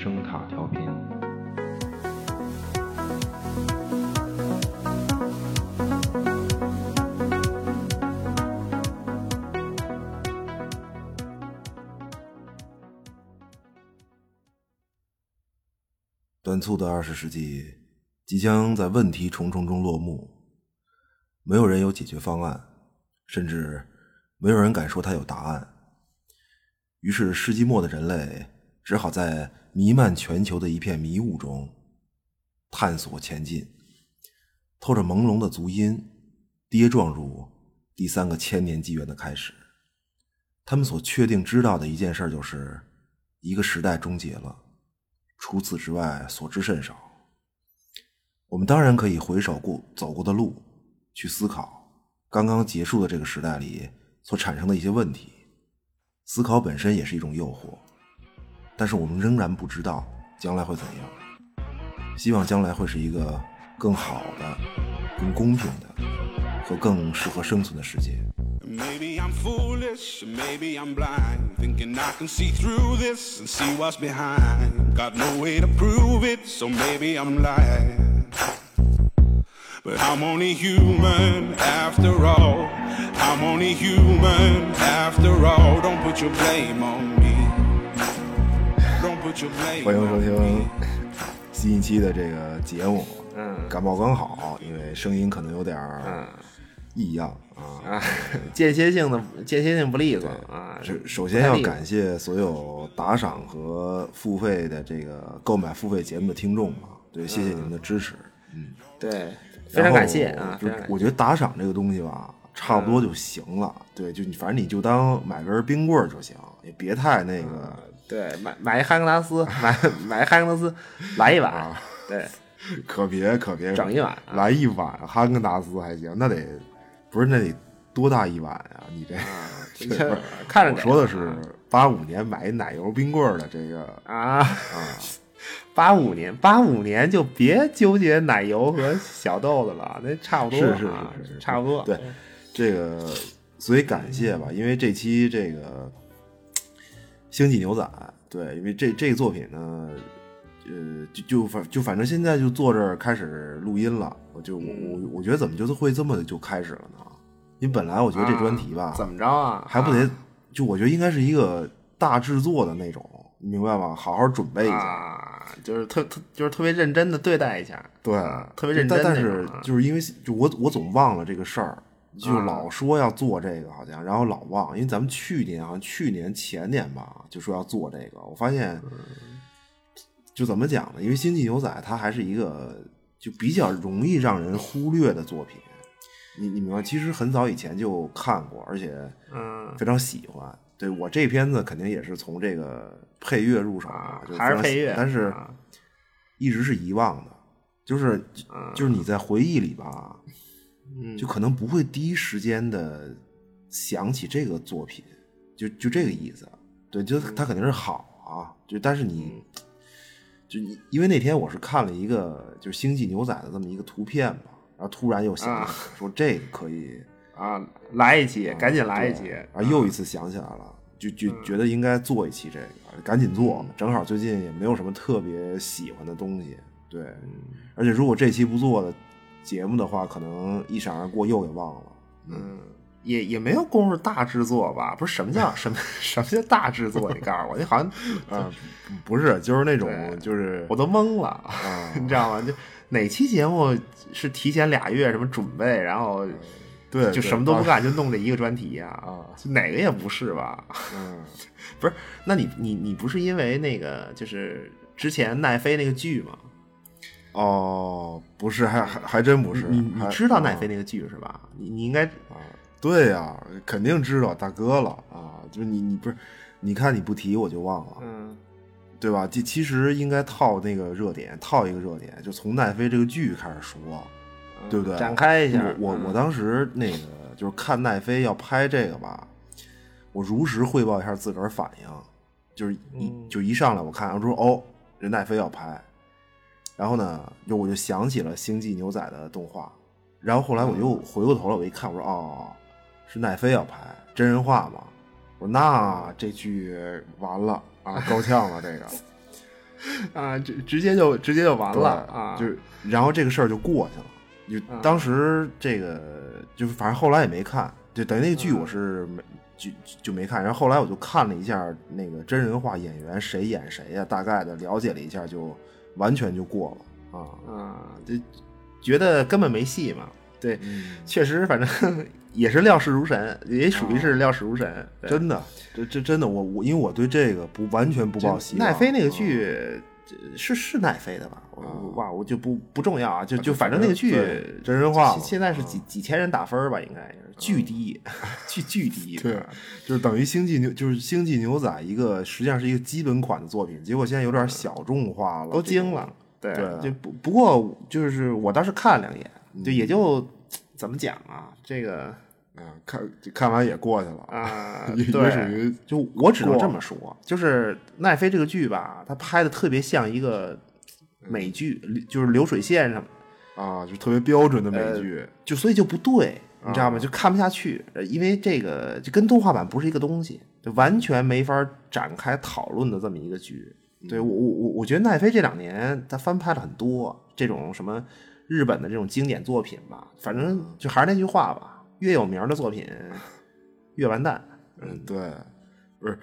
声塔调频。短促的二十世纪即将在问题重重中落幕，没有人有解决方案，甚至没有人敢说他有答案。于是，世纪末的人类只好在弥漫全球的一片迷雾中探索前进，透着朦胧的足音，跌撞入第三个千年纪元的开始。他们所确定知道的一件事就是，一个时代终结了。除此之外，所知甚少。我们当然可以回首过走过的路，去思考刚刚结束的这个时代里所产生的一些问题。思考本身也是一种诱惑，但是我们仍然不知道将来会怎样。希望将来会是一个更好的、更公平的和更适合生存的世界。Maybe I'm foolish, maybe I'm blind, thinking I can see through this and see what's behind. Got no way to prove it, so maybe I'm lying. But I'm only human after all. I'm only human after all. Don't put your blame on me. 欢迎收听新一期的这个节目。嗯感冒刚好，因为声音可能有点异样啊。啊，间歇性的间歇性不利索啊。是首先要感谢所有打赏和付费的这个购买付费节目的听众吧，对，谢谢你们的支持。嗯对，非常感谢啊，我觉得打赏这个东西吧，差不多就行了。对，就你反正你就当买根冰棍儿就行，也别太那个。对买买一哈根达斯，买 买一哈根达斯，来一碗，对，可别可别整一碗啊来一碗哈根达斯还行，那得不是那得多大一碗啊、你这、这这不是看着给我说的是八五年买一奶油冰棍儿的这个啊啊。八五年，八五年就别纠结奶油和小豆子了，那差不多是是是是差不多。对这个，所以感谢吧，因为这期这个《星际牛仔》，对，因为这这个作品呢，呃，就就反就反正现在就坐这儿开始录音了，我就我我我觉得怎么就是会这么就开始了呢？因为本来我觉得这专题吧，啊怎么着啊？还不得啊，就我觉得应该是一个大制作的那种，你明白吗？好好准备一下。啊，就是特特就是特别认真的对待一下，对啊，特别认真但但是啊就是因为就我我总忘了这个事儿，就啊老说要做这个，好像然后老忘，因为咱们去年好像去年前年吧，就说要做这个，我发现嗯就怎么讲呢？因为《星际牛仔》它还是一个就比较容易让人忽略的作品。你你明白？其实很早以前就看过，而且嗯非常喜欢。对我这片子肯定也是从这个配乐入手还是配乐但是啊一直是遗忘的，就是就是你在回忆里吧，嗯就可能不会第一时间的想起这个作品，就就这个意思。对，就它肯定是好啊，就但是你就你因为那天我是看了一个就是《星际牛仔》的这么一个图片嘛，然后突然又想说这个可以。啊，来一期，赶紧来一期对，然后又一次想起来了，就就觉得应该做一期这个，赶紧做。正好最近也没有什么特别喜欢的东西，对。而且如果这期不做的节目的话，可能一闪而过又给忘了。嗯，也也没有功夫大制作吧？不是什么叫 什么什么叫大制作？你告诉我，你好像啊，不是，就是那种就是我都懵了，你知道吗？就哪期节目是提前俩月什么准备，然后对，就什么都不干，就弄这一个专题呀？啊就哪个也不是吧？嗯，不是，那你你你不是因为那个就是之前奈飞那个剧吗？哦，不是，还还还真不是。你你知道奈啊飞那个剧是吧？你你应该啊对呀、肯定知道大哥了啊！就是你你不是，你看你不提我就忘了。嗯对吧？这其实应该套那个热点，套一个热点，就从奈飞这个剧开始说，对不对？展开一下嗯我我我当时那个就是看奈飞要拍这个吧，我如实汇报一下自个儿反应，就是一、嗯就一上来我看我说哦，人奈飞要拍，然后呢，就我就想起了《星际牛仔》的动画，然后后来我又嗯回过头来我一看，我说哦，是奈飞要拍真人化嘛？我说那这剧完了啊，够呛 了这个。啊，直直接就直接就完了啊，就是然后这个事儿就过去了。就啊当时这个就是反正后来也没看，就等于那个剧嗯我是没就就没看。然后后来我就看了一下那个真人化演员谁演谁呀、大概的了解了一下，就完全就过了啊。啊，就觉得根本没戏嘛。对，嗯，确实，反正 也是料事如神，也属于是料事如神。对真的，这这真的，我我因为我对这个不完全不抱希望。奈飞那个啊剧这是是奈飞的吧？我啊我哇，我就不不重要啊，就就啊反正那个剧真人化了现现在是几几千人打分儿吧，应该 巨低，巨巨低。对，就是等于星际牛，就是星际牛仔一个实际上是一个基本款的作品，结果现在有点小众化了，都惊了。对，就不不过就是我当时看了两眼，嗯就也就怎么讲啊，这个啊，看看完也过去了，啊，也也，属于就我只能这么说，就是奈飞这个剧吧，它拍的特别像一个美剧，就是流水线上，啊，就特别标准的美剧，就所以就不对，你知道吗？啊就看不下去，呃因为这个就跟动画版不是一个东西，就完全没法展开讨论的这么一个剧。对我我我我觉得奈飞这两年他翻拍了很多这种什么日本的这种经典作品吧，反正就还是那句话吧，越有名的作品 越完蛋。嗯，对，不是。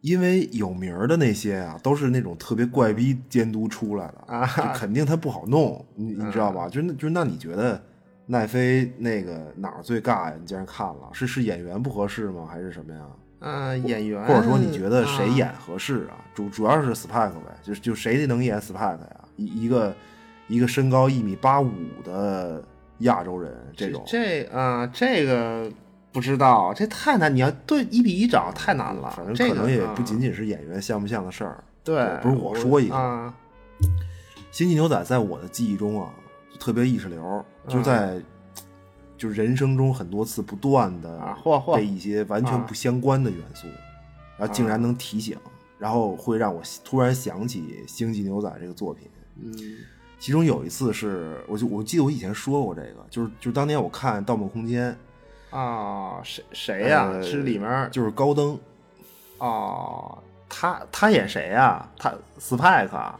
因为有名的那些啊，都是那种特别怪逼监督出来的啊就肯定他不好弄，你你知道吧？就是那就是那你觉得奈飞那个哪儿最尬呀？你竟然看了，是是演员不合适吗？还是什么呀？嗯、演员或者说你觉得谁啊演合适啊？主主要是 Spike 呗，就就谁能演 Spike 呀？一一个一个身高一米八五的亚洲人，这种。这啊、这个不知道，这太难，你要对一比一找太难了。反正这可能也啊。不仅仅是演员像不像的事儿。对，不是我说一个。啊，星际牛仔在我的记忆中啊，就特别意识流，嗯。就在、就是人生中很多次不断的被一些完全啊。不相关的元素，然后竟然能提醒，然后会让我突然想起星际牛仔这个作品。嗯其中有一次是，我就我记得我以前说过这个，就是就是当年我看《盗梦空间》，啊，谁谁呀、呃是里面就是高登，哦，他他演谁呀、他啊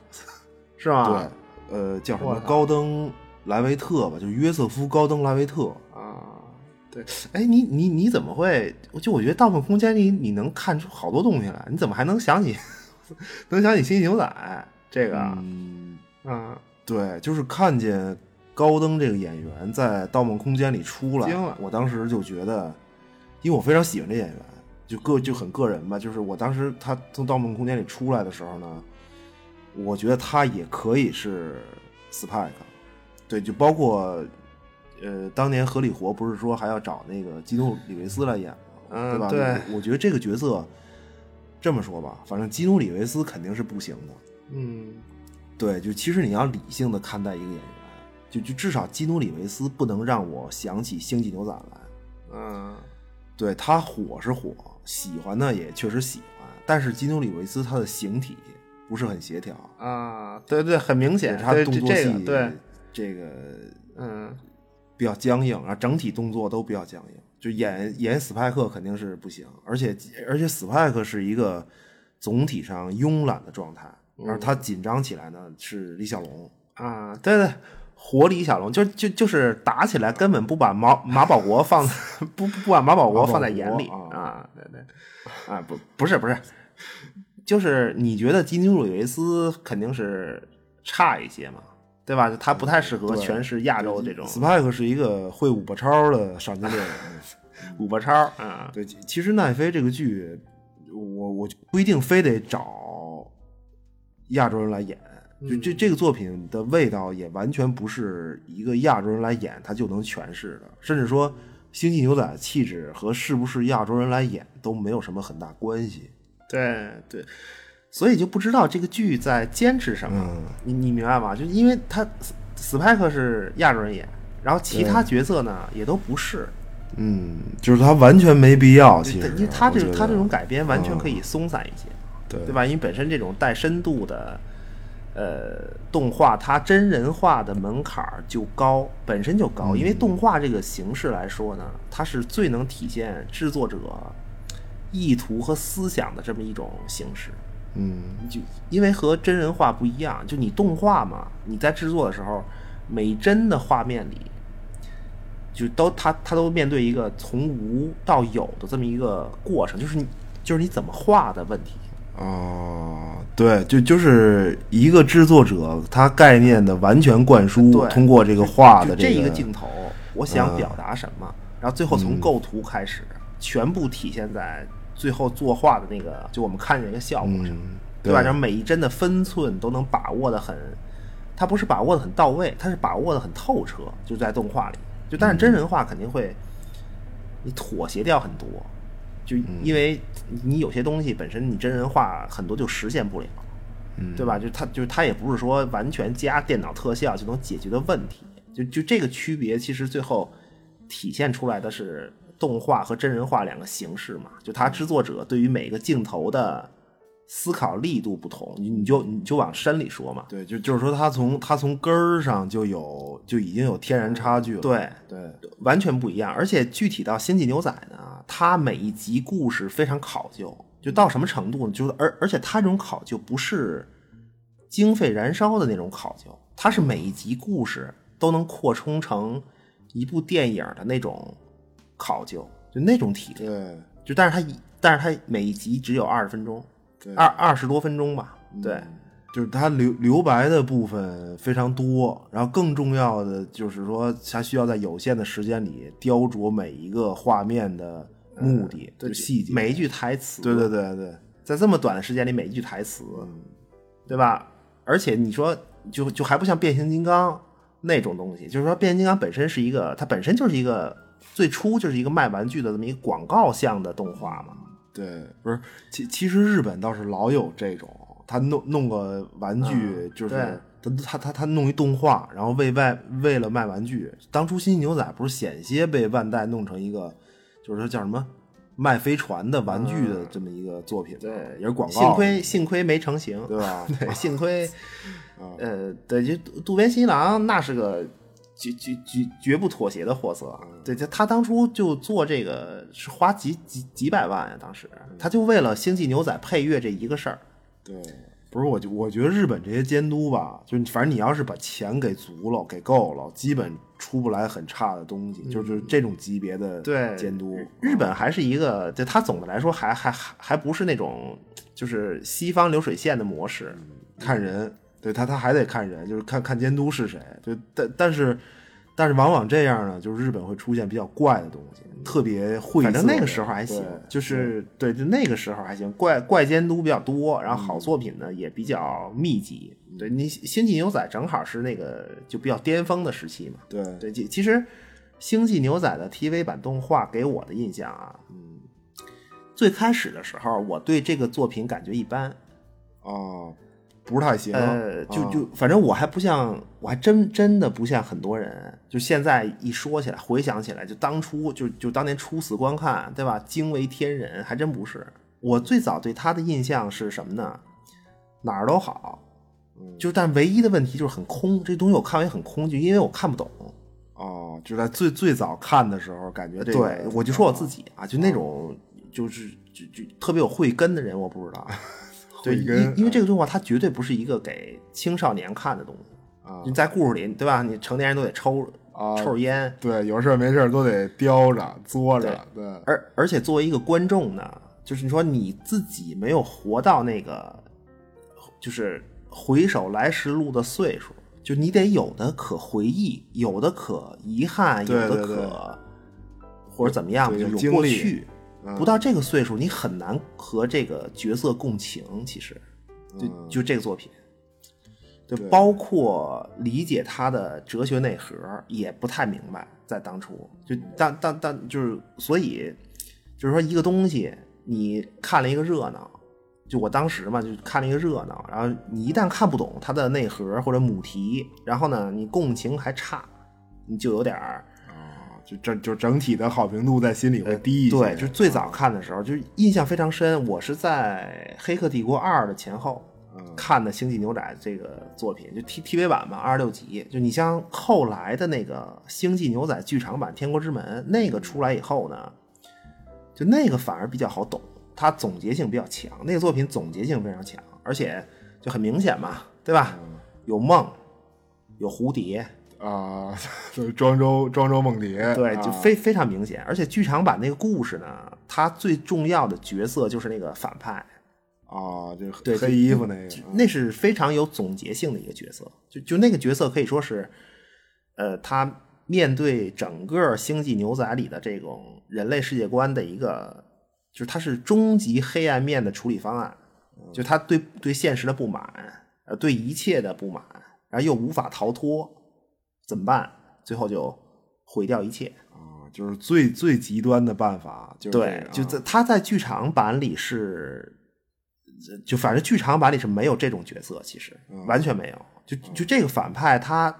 是吗？对，呃，叫什么高登莱维特吧，就是约瑟夫高登莱维特。啊，对，哎，你你你怎么会？就我觉得《盗梦空间》里你能看出好多东西来，你怎么还能想起 能想起《星际牛仔》这个？嗯，嗯对，就是看见高登这个演员在《盗梦空间》里出来，我当时就觉得，因为我非常喜欢这演员，就个就很个人吧，就是我当时他从《盗梦空间》里出来的时候呢，我觉得他也可以是 Spike，对，就包括呃，当年合理活不是说还要找那个基努里维斯来演吗？嗯对吧？对我我觉得这个角色这么说吧，反正基努里维斯肯定是不行的。嗯对，就其实你要理性的看待一个演员，就就至少基努里维斯不能让我想起星际牛仔来。嗯对他火是火，喜欢呢也确实喜欢，但是基努里维斯他的形体不是很协调，啊，对对，很明显，他动作戏这个对，这个嗯比较僵硬，然后整体动作都比较僵硬。就演演斯派克肯定是不行，而且而且斯派克是一个总体上慵懒的状态，然后他紧张起来呢是李小龙。啊，对对。活李小龙就就就是打起来根本不把马马保国放不不不把马保国放在眼里啊，对对啊不不是不是，就是你觉得基努里维斯肯定是差一些嘛，对吧？他不太适合对诠释亚洲这种 Spike 是一个会五八超的赏金猎人。五八超啊，对，其其实奈飞这个剧，我我不一定非得找亚洲人来演，就这这个作品的味道也完全不是一个亚洲人来演他就能诠释的，甚至说《星际牛仔》气质和是不是亚洲人来演都没有什么很大关系。对对，所以就不知道这个剧在坚持什么，嗯。你你明白吗？就因为他斯斯派克是亚洲人演，然后其他角色呢也都不是，嗯，就是他完全没必要，其实因为他这他这种改编完全可以嗯。松散一些，对对吧？因为本身这种带深度的。呃，动画它真人化的门槛儿就高，本身就高，因为动画这个形式来说呢，它是最能体现制作者意图和思想的这么一种形式。嗯，就因为和真人化不一样，就你动画嘛，你在制作的时候，每帧的画面里，就都它它都面对一个从无到有的这么一个过程，就是你就是你怎么画的问题。哦，对，就就是一个制作者他概念的完全灌输，通过这个画的这个一个镜头，我想表达什么，然后最后从构图开始，全部体现在最后作画的那个，就我们看见一个效果上，嗯对吧？然后每一帧的分寸都能把握的很，他不是把握的很到位，他是把握的很透彻，就在动画里。就但是真人化肯定会，你妥协掉很多，就因为你有些东西本身你真人化很多就实现不了。对吧？就它就是它也不是说完全加电脑特效就能解决的问题，就就这个区别，其实最后体现出来的是动画和真人化两个形式嘛。就它制作者对于每个镜头的思考力度不同，你你就你就往深里说嘛。对，就就是说他从他从根儿上就有就已经有天然差距了。对，对，完全不一样。而且具体到《星际牛仔》呢，它每一集故事非常考究，就到什么程度呢？就是而而且它这种考究不是经费燃烧的那种考究，它是每一集故事都能扩充成一部电影的那种考究，就那种体力。对，就但是它一但是它每一集只有二十分钟，对二二十多分钟吧。对，就是它留留白的部分非常多，然后更重要的就是说，它需要在有限的时间里雕琢每一个画面的目的，细节，每一句台词，对对对对，在这么短的时间里，每一句台词，对吧？而且你说，就就还不像变形金刚那种东西，就是说变形金刚本身是一个，它本身就是一个最初就是一个卖玩具的这么一个广告向的动画嘛。对，不是，其其实日本倒是老有这种，他弄弄个玩具，嗯就是对他他他他弄一动画，然后为外为了卖玩具，当初新牛仔不是险些被万代弄成一个，就是叫什么卖飞船的玩具的这么一个作品，对也是广告，幸亏幸亏没成型，对吧？对，幸亏，呃，对，就渡渡边新郎那是个绝绝绝绝不妥协的货色。对，他他当初就做这个是花几几几百万呀、当时他就为了《星际牛仔》配乐这一个事儿。对，不是我就我觉得日本这些监督吧，就是反正你要是把钱给足了、给够了，基本出不来很差的东西，就是这种级别的对监督。日本还是一个，就它总的来说还还还还不是那种就是西方流水线的模式。看人，对他他还得看人，就是看看监督是谁。对，但但是但是往往这样呢，就是日本会出现比较怪的东西，特别晦涩。反正那个时候还行，就是对，就那个时候还行，怪怪监督比较多，然后好作品呢也比较密集。对你《星际牛仔》正好是那个就比较巅峰的时期嘛。对对，其其实《星际牛仔》的 TV 版动画给我的印象啊，嗯，最开始的时候我对这个作品感觉一般，啊，不是太行。呃，就啊就反正我还不像，我还真真的不像很多人，就现在一说起来，回想起来，就当初就就当年初次观看，对吧？惊为天人，还真不是。我最早对他的印象是什么呢？哪儿都好，就但唯一的问题就是很空，这东西我看完也很空，就因为我看不懂。哦，就在最最早看的时候，感觉这个对，我就说我自己啊，就那种就是就就特别有慧根的人，我不知道。对，因因为这个动画它绝对不是一个给青少年看的东西啊你在故事里，对吧？你成年人都得抽啊抽烟，对，有事儿没事儿都得叼着、嘬着，对，而而且作为一个观众呢，就是你说你自己没有活到那个，就是回首来时路的岁数，就你得有的可回忆，有的可遗憾，有的可或者怎么样，就有过去。嗯不到这个岁数，你很难和这个角色共情。其实，就嗯就这个作品，就包括理解他的哲学内核，也不太明白。在当初，就当当当，就是所以，就是说一个东西，你看了一个热闹，就我当时嘛，就看了一个热闹，然后你一旦看不懂它的内核或者母题，然后呢，你共情还差，你就有点儿。就整就整体的好评度在心里会低一些。对，就是最早看的时候，就是印象非常深。我是在《黑客帝国二》的前后看的《星际牛仔》这个作品，就 T TV 版嘛，二十六集。就你像后来的那个《星际牛仔》剧场版《天国之门》，那个出来以后呢，就那个反而比较好懂。它总结性比较强，那个作品总结性非常强，而且就很明显嘛，对吧？有梦，有蝴蝶，啊，就是庄周庄周梦蝶，对，啊就非非常明显。而且剧场版那个故事呢，它最重要的角色就是那个反派，啊，就是对，黑衣服那个，那是非常有总结性的一个角色。就就那个角色可以说是，呃，他面对整个《星际牛仔》里的这种人类世界观的一个，就是他是终极黑暗面的处理方案，就他对对现实的不满，呃，对一切的不满，然后又无法逃脱，怎么办？最后就毁掉一切。啊，就是最最极端的办法，就是对就在他在剧场版里是，就反正剧场版里是没有这种角色，其实嗯完全没有。就就这个反派，他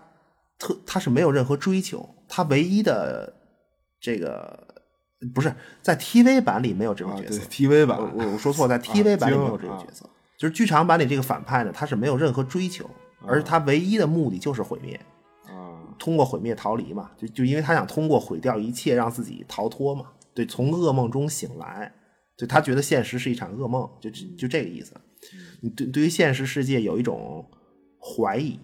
特他是没有任何追求，他唯一的这个不是在 TV 版里没有这种角色。TV 版我我我说错了，在 TV 版里没有这种角色。就是剧场版里这个反派呢，他是没有任何追求，而他唯一的目的就是毁灭。啊通过毁灭逃离嘛，就就因为他想通过毁掉一切，让自己逃脱嘛，对，从噩梦中醒来，就他觉得现实是一场噩梦，就就就这个意思。你对对于现实世界有一种怀疑，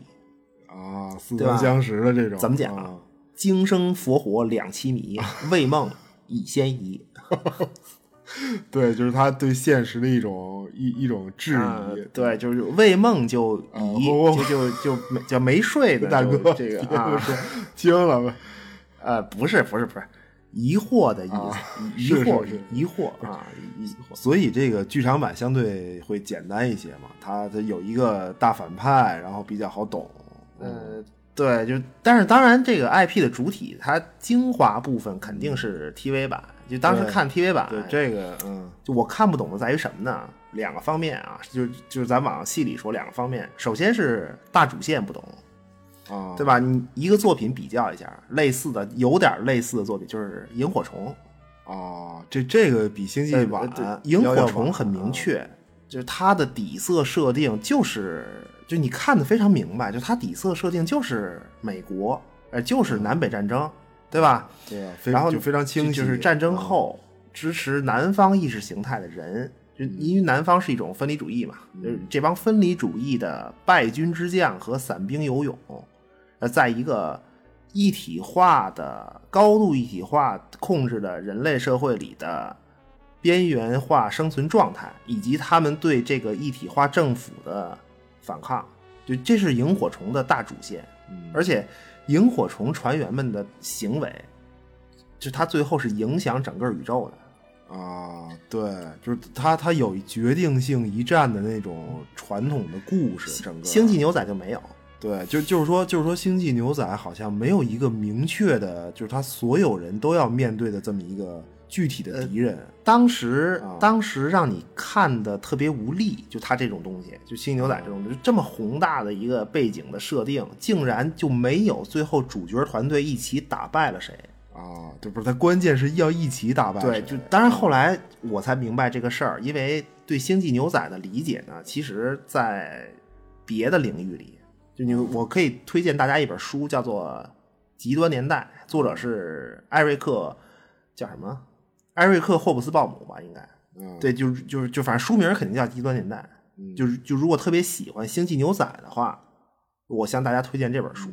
啊，似曾相识的这种，怎么讲啊？今生佛火两栖迷，未梦已先移。对，就是他对现实的一种一一种质啊疑，对，就是为梦就啊移，我我就就就没叫没睡的 大哥，这个别啊，说惊了，呃，不是不是不是，疑惑的意啊思，疑惑疑惑啊，疑惑。所以这个剧场版相对会简单一些嘛，它它有一个大反派，然后比较好懂。呃，对，就但是当然，这个 IP 的主体它精华部分肯定是 TV 版。就当时看 TV 版，对这个，嗯就我看不懂的在于什么呢？两个方面啊，就是就是咱往细里说，两个方面。首先是大主线不懂，啊，对吧？你一个作品比较一下，类似的有点类似的作品就是《萤火虫》，哦，这这个比星际对晚，萤火虫很明啊确，就是它的底色设定就是，就你看的非常明白，就它底色设定就是美国，呃，就是南北战争，对吧？对吧？非然后就非常清晰，就是战争啊后支持南方意识形态的人，就因为南方是一种分离主义嘛，就是这帮分离主义的败军之将和散兵游勇，呃，在一个一体化的高度一体化控制的人类社会里的边缘化生存状态，以及他们对这个一体化政府的反抗，就这是萤火虫的大主线。嗯而且萤火虫船员们的行为，就他最后是影响整个宇宙的。啊，对，就是他他有决定性一战的那种传统的故事，整个星际牛仔就没有，对，就就是说，就是说，星际牛仔好像没有一个明确的，就是他所有人都要面对的这么一个具体的敌人。当时、啊当时让你看的特别无力，就他这种东西，就星际牛仔这种，就这么宏大的一个背景的设定，竟然就没有最后主角团队一起打败了谁。啊，这，不是他，关键是要一起打败对，就当然后来我才明白这个事儿，因为对星际牛仔的理解呢，其实在别的领域里，就你我可以推荐大家一本书，叫做《极端年代》，作者是艾瑞克，叫什么？艾瑞克霍布斯鲍姆吧，应该。嗯，对，就是就是就反正书名肯定叫《极端年代》，就是就如果特别喜欢星际牛仔的话，我向大家推荐这本书。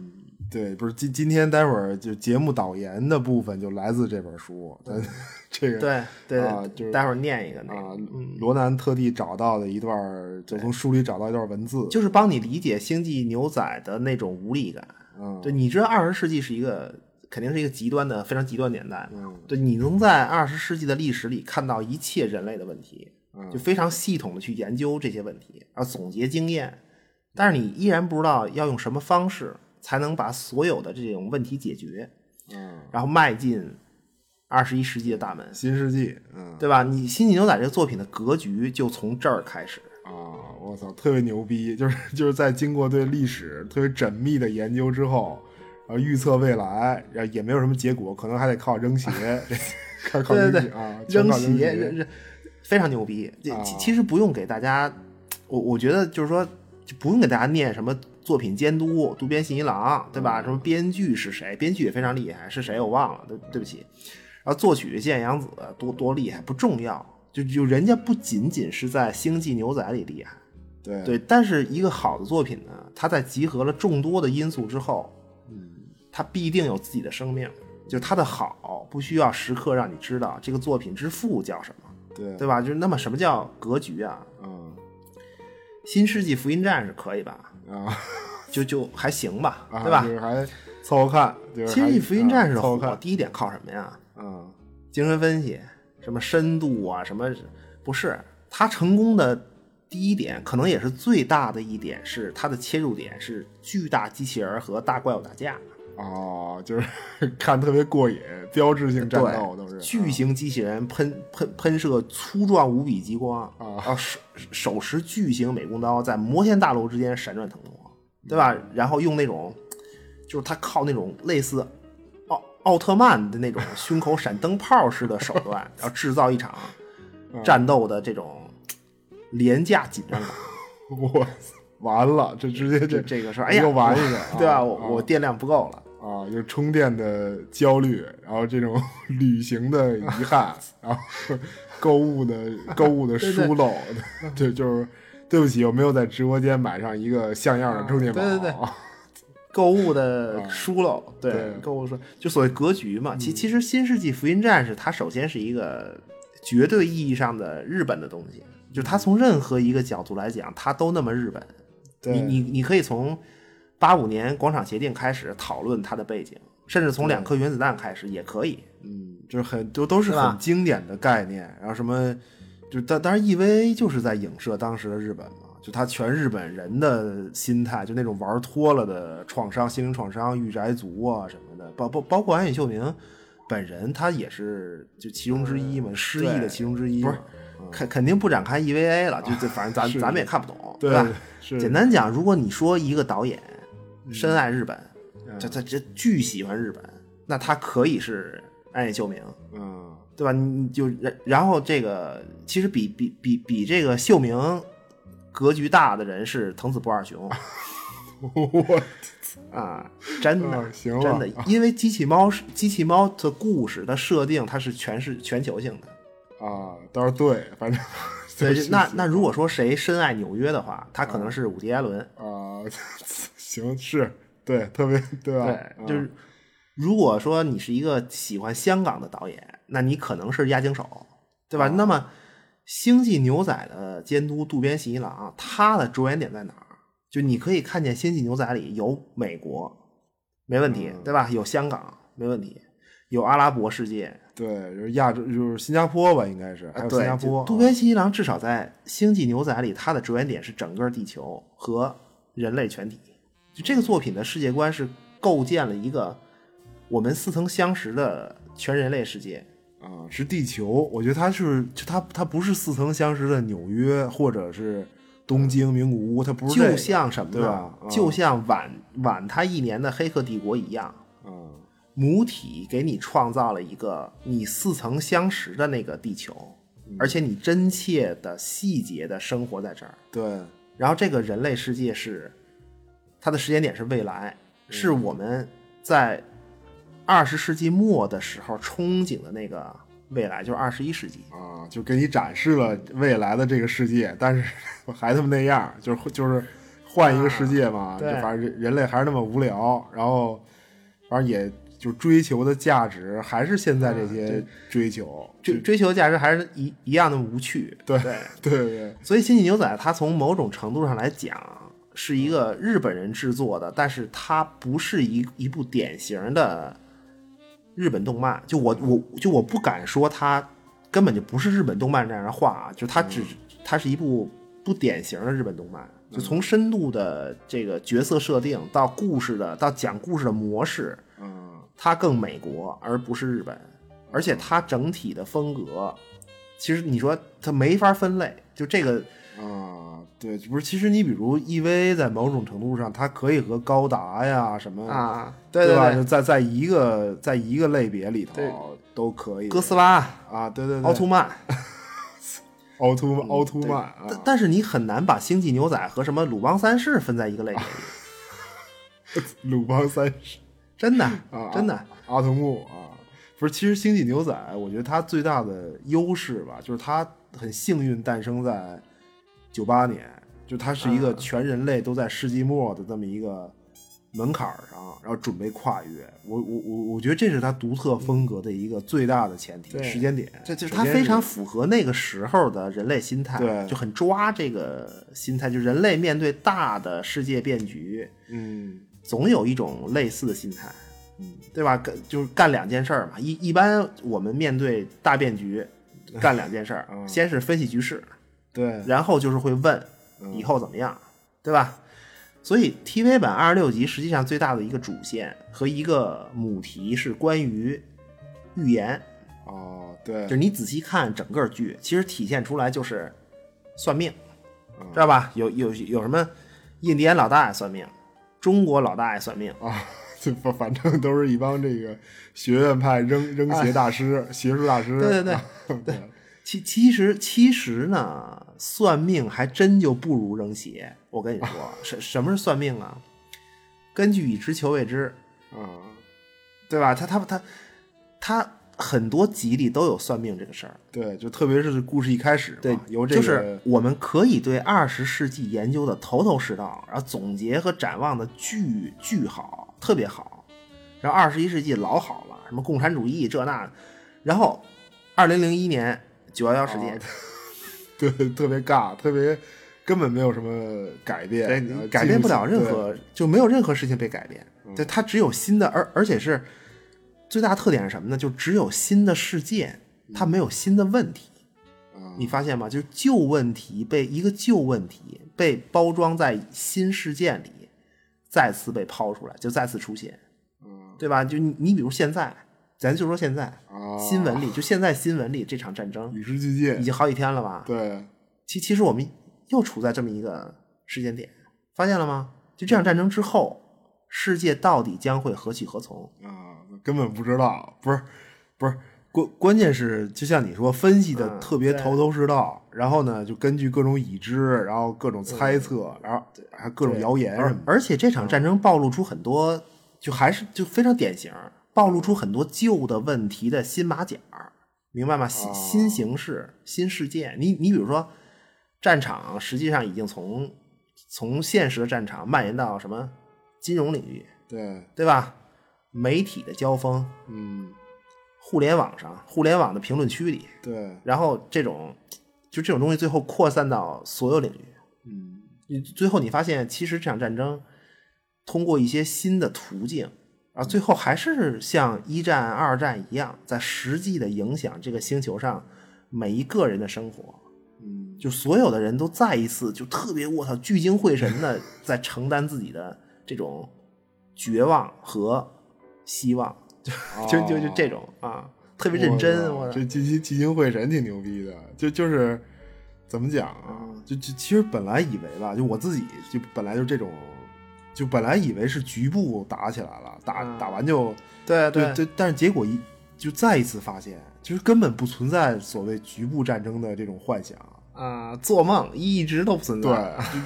对，不是今今天待会儿就节目导言的部分就来自这本书，咱 这个对对，啊就是待会儿念一个那个。啊，罗南特地找到的一段儿，就从书里找到一段文字，就是帮你理解星际牛仔的那种无力感。嗯，对，你知道二十世纪是一个肯定是一个极端的、非常极端年代嘛。嗯对，你能在二十世纪的历史里看到一切人类的问题，嗯就非常系统的去研究这些问题，然后总结经验。但是你依然不知道要用什么方式才能把所有的这种问题解决，嗯，然后迈进二十一世纪的大门，新世纪，嗯对吧？你《新际牛仔》这个作品的格局就从这儿开始。啊，我操，特别牛逼，就是就是在经过对历史特别缜密的研究之后，然后预测未来，然后也没有什么结果，可能还得靠扔鞋，靠靠对对对扔鞋扔靠扔鞋，扔扔非常牛逼。其其实不用给大家，我我觉得就是说，就不用给大家念什么作品监督渡边信一郎，对嗯吧？什么编剧是谁？编剧也非常厉害，是谁我忘了，对对不起。然后作曲见阳子多多厉害不重要，就就人家不仅仅是在《星际牛仔》里厉害，对对，但是一个好的作品呢，它在集合了众多的因素之后，嗯，它必定有自己的生命。就它的好，不需要时刻让你知道这个作品之父叫什么，对对吧？就是那么什么叫格局啊？嗯新世纪福音战士可以吧？啊就就还行吧，啊，对吧就？是还凑合看，就是新世纪福音战士火，啊凑合看，第一点靠什么呀？嗯精神分析，什么深度啊，什么不是？它成功的第一点，可能也是最大的一点，是它的切入点是巨大机器人和大怪物打架，哦，就是 看特别过瘾，标志性战斗都是，巨型机器人喷喷喷射粗壮无比激光啊然后手手持巨型美工刀在摩天大楼之间闪转腾挪，对吧？然后用那种，就是他靠那种类似奥奥特曼的那种胸口闪灯泡式的手段，然后制造一场战斗的这种廉价紧张感。我完了，这直接这这这个事儿，哎呀，又完一个 对吧？我电量不够了。啊，就充电的焦虑，然后这种 旅行的遗憾，然后 购物的购物的疏漏，对，就是对不起，我没有在直播间买上一个像样的充电宝。对对对购物的疏漏，对对购物疏，就所谓格局嘛。其其实《新世纪福音战士》它首先是一个绝对意义上的日本的东西，就它从任何一个角度来讲，它都那么日本。对你你你可以从八五年广场协定开始讨论它的背景，甚至从两颗原子弹开始也可以。嗯，就是很都都是很经典的概念，然后什么，就当当然 EVA 就是在影射当时的日本嘛，就他全日本人的心态，就那种玩脱了的创伤、心灵创伤、御宅族啊什么的，包包包括安野秀明本人，他也是就其中之一嘛，失忆的其中之一，不是肯肯定不展开 EVA 了，就就反正咱是咱们也看不懂，对吧？是简单讲，如果你说一个导演深爱日本，嗯这这这巨喜欢日本，那他可以是安野秀明，嗯，对吧？你你就然然后这个其实比比比比这个秀明格局大的人是藤子不二雄 我啊，真的、啊行真的，因为机器猫是机器猫的故事的设定，它是全是全球性的。啊，倒是对，反正对 那那如果说谁深爱纽约的话，他可能是伍迪·艾伦。啊，行是对，特别对吧？对，就是如果说你是一个喜欢香港的导演，那你可能是押井守，对吧？那么《星际牛仔》的监督渡边信一郎，他的着眼点在哪儿？就你可以看见《星际牛仔》里有美国，没问题，对吧？有香港，没问题，有阿拉伯世界，对，就是亚洲，就是新加坡吧，应该是，还有新加坡。渡边信一郎至少在《星际牛仔》里，他的着眼点是整个地球和人类全体。就这个作品的世界观是构建了一个我们似曾相识的全人类世界。啊，是地球。我觉得它是，就它它不是似曾相识的纽约或者是东京名古屋，它不是这就像什么呢？对吧？啊就像晚晚他一年的《黑客帝国》一样，嗯母体给你创造了一个你似曾相识的那个地球，嗯而且你真切的、细节的生活在这儿。对然后这个人类世界是它的时间点是未来，是我们在二十世纪末的时候憧憬的那个未来，就是二十一世纪。啊，就给你展示了未来的这个世界，但是还他妈那样，就是就是换一个世界嘛，就反正人人类还是那么无聊，然后反正也就追求的价值还是现在这些追求，追追求价值还是一一样的无趣。对对，对对对，所以《星际牛仔》它从某种程度上来讲是一个日本人制作的，但是它不是一一部典型的日本动漫。就我我就我不敢说它根本就不是日本动漫这样的话啊，就它只它是一部不典型的日本动漫。就从深度的这个角色设定到故事的到讲故事的模式，嗯它更美国而不是日本，而且它整体的风格，其实你说它没法分类，就这个啊，对，不是，其实你比如 EVA 在某种程度上，它可以和高达呀什么啊，对吧？对对就在在一个在一个类别里头对都可以。哥斯拉、啊，对对对，奥特曼，奥特曼奥特曼啊，但但是你很难把星际牛仔和什么鲁邦三世分在一个类别里，鲁邦三世 真的啊，真的。阿童木啊，不是，其实《星际牛仔》，我觉得它最大的优势吧，就是它很幸运诞生在九八年，就它是一个嗯全人类都在世纪末的这么一个门槛儿上，然后准备跨越。我我我我觉得这是它独特风格的一个最大的前提，对时间点。这就是它非常符合那个时候的人类心态，对就很抓这个心态，就人类面对大的世界变局，嗯总有一种类似的心态，嗯，对吧？干就是干两件事儿嘛。一一般我们面对大变局，干两件事儿，嗯先是分析局势，对，然后就是会问以后怎么样，对吧？所以 TV 版二十六集实际上最大的一个主线和一个母题是关于预言，哦对就是你仔细看整个剧，其实体现出来就是算命，知道吧？有有有什么印第安老大爷算命，中国老大爷算命，啊，就反反正都是一帮这个学院派扔扔鞋大师、学术大师。对对 对啊对其其实其实呢，算命还真就不如扔鞋。我跟你说，什什么是算命啊？根据已知求未知，嗯，对吧？他他他他很多集里都有算命这个事儿。对，就特别是故事一开始嘛，对，由这个就是我们可以对二十世纪研究的头头是道，然后总结和展望的巨巨好，特别好。然后二十一世纪老好了，什么共产主义这那，然后二零零一年九幺幺事件，对特别尬，特别根本没有什么改变，对你改变不了任何，就没有任何事情被改变。对，它只有新的，而而且是最大特点是什么呢？就只有新的事件，它没有新的问题。啊你发现吗？就是旧问题被一个旧问题被包装在新事件里，再次被抛出来，就再次出现，对吧？就你你比如现在，咱就说现在啊新闻里，就现在新闻里这场战争与时俱进已，经好几天了吧？对，其其实我们又处在这么一个时间点，发现了吗？就这场战争之后，世界到底将会何去何从？啊，根本不知道，不是，不是关关键是，就像你说，分析的嗯特别头头是道，然后呢，就根据各种已知，然后各种猜测，然后还各种谣言什么的。而且这场战争暴露出很多，就还是就非常典型，暴露出很多旧的问题的新马甲，明白吗？新新形势、新世界。你你比如说，战场实际上已经从从现实的战场蔓延到什么金融领域，对，对吧？媒体的交锋，嗯，互联网上，互联网的评论区里，对，然后这种就这种东西最后扩散到所有领域。嗯，你最后你发现，其实这场战争通过一些新的途径，然后最后还是像一战、二战一样，在实际的影响这个星球上每一个人的生活。嗯，就所有的人都再一次就特别我操聚精会神的在承担自己的这种绝望和希望，就就就就这种啊，特别认真。我这聚精聚精会神挺牛逼的，就就是怎么讲啊？就就其实本来以为吧，就我自己就本来就这种，就本来以为是局部打起来了，打、嗯。打完就对对对，但是结果一就再一次发现，就是根本不存在所谓局部战争的这种幻想。啊，做梦一直都不存在，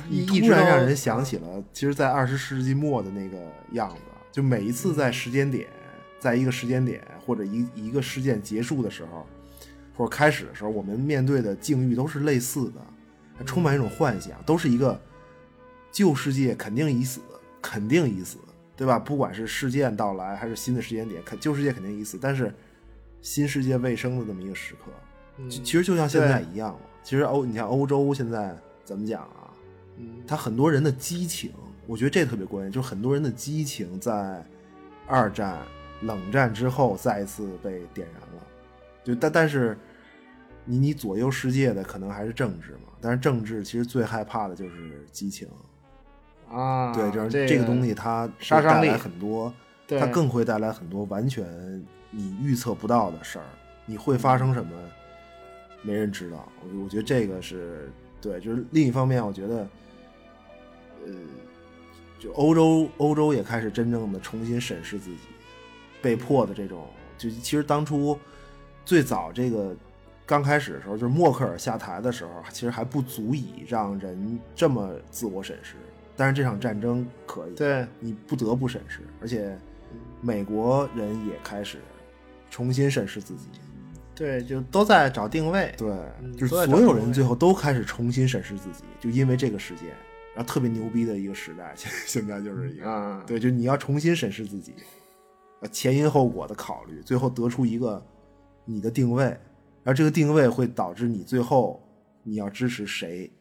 对，突然让人想起了，其实，在二十世纪末的那个样子，就每一次在时间点，在一个时间点或者一一个事件结束的时候，或者开始的时候，我们面对的境遇都是类似的，充满一种幻想，都是一个旧世界肯定已死，肯定已死，对吧？不管是事件到来还是新的时间点，肯旧世界肯定已死，但是新世界未生的这么一个时刻，其其实就像现在一样嘛。其实欧，你像欧洲现在怎么讲啊？他很多人的激情，我觉得这特别关键，就是很多人的激情在二战、冷战之后再一次被点燃了。就但但是你你左右世界的可能还是政治嘛，但是政治其实最害怕的就是激情。啊，对，就是这个东西它会杀伤力带来很多，对它更会带来很多完全你预测不到的事儿。你会发生什么，没人知道。我我觉得这个是对，就是另一方面，我觉得，呃，就欧洲欧洲也开始真正的重新审视自己，被迫的这种，就其实当初最早这个刚开始的时候，就是默克尔下台的时候，其实还不足以让人这么自我审视。但是这场战争可以，对你不得不审视，而且美国人也开始重新审视自己。对，就都在找定位。对，嗯就是所有人最后都开始重新审视自己，就因为这个事件，然后特别牛逼的一个时代，现现在就是一个，啊对，就你要重新审视自己，呃，前因后果的考虑，最后得出一个你的定位，然后这个定位会导致你最后你要支持谁，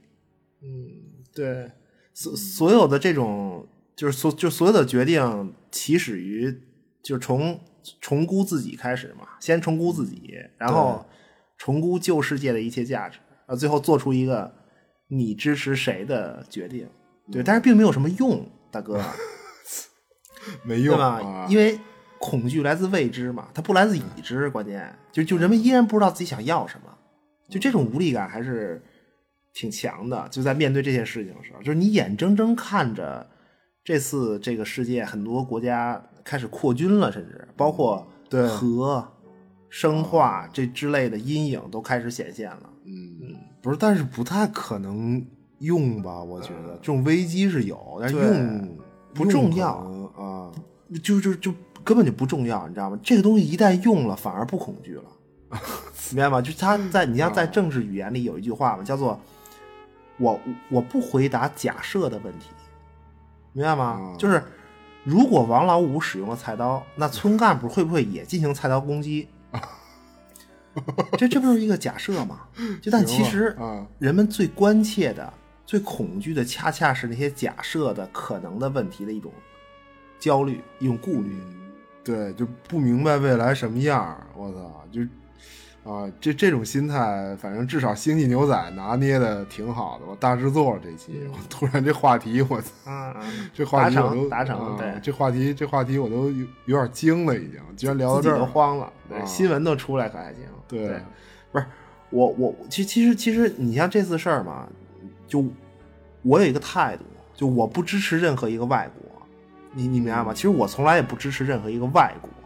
嗯对，所所有的这种就是所就所有的决定起始于就是从重估自己开始嘛，先重估自己，然后重估旧世界的一切价值，啊最后做出一个你支持谁的决定。对，但是并没有什么用，大哥，没用？啊，因为恐惧来自未知嘛，它不来自已知，关键。就就人们依然不知道自己想要什么，就这种无力感还是挺强的。就在面对这件事情的时候，就是你眼睁睁看着这次这个世界很多国家开始扩军了，甚至包括对核、生化这之类的阴影都开始显现了。嗯，不是，但是不太可能用吧？我觉得这种危机是有，但是用不重要。啊，就就就根本就不重要，你知道吗？这个东西一旦用了，反而不恐惧了，明白吗？就他在你要在政治语言里有一句话嘛，叫做“我我不回答假设的问题”，明白吗？啊就是如果王老五使用了菜刀，那村干部会不会也进行菜刀攻击？这这不是一个假设吗？就但其实啊人们最关切的、最恐惧的，恰恰是那些假设的可能的问题的一种焦虑、一种顾虑。对，就不明白未来什么样儿，我操，就啊，这这种心态，反正至少《星际牛仔》拿捏的挺好的。我大制作这期，我突然这话题，我 这话题达我都成达成，啊对，这话题这话题我都有有点惊了，已经，居然聊到这儿都，慌了，对，啊新闻都出来可还行？对不是我我其其实其实你像这次事儿嘛，就我有一个态度，就我不支持任何一个外国，你你明白吗？其实我从来也不支持任何一个外国，嗯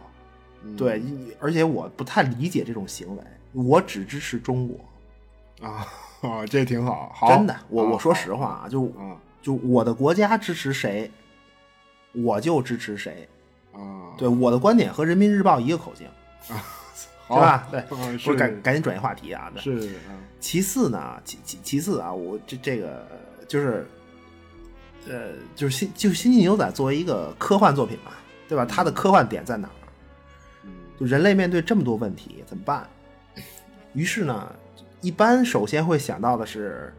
对，而且我不太理解这种行为，我只支持中国。啊 啊，这挺好，好，真的，我啊我说实话啊，就啊就我的国家支持谁，我就支持谁。啊，对，我的观点和人民日报一个口径，好 是吧？对，啊不是是赶赶紧转移话题啊。对是啊，其次呢，其其其次啊，我这这个就是，呃，就是新就是《星际牛仔》作为一个科幻作品嘛，对吧？它的科幻点在哪儿？人类面对这么多问题怎么办？于是呢，一般首先会想到的是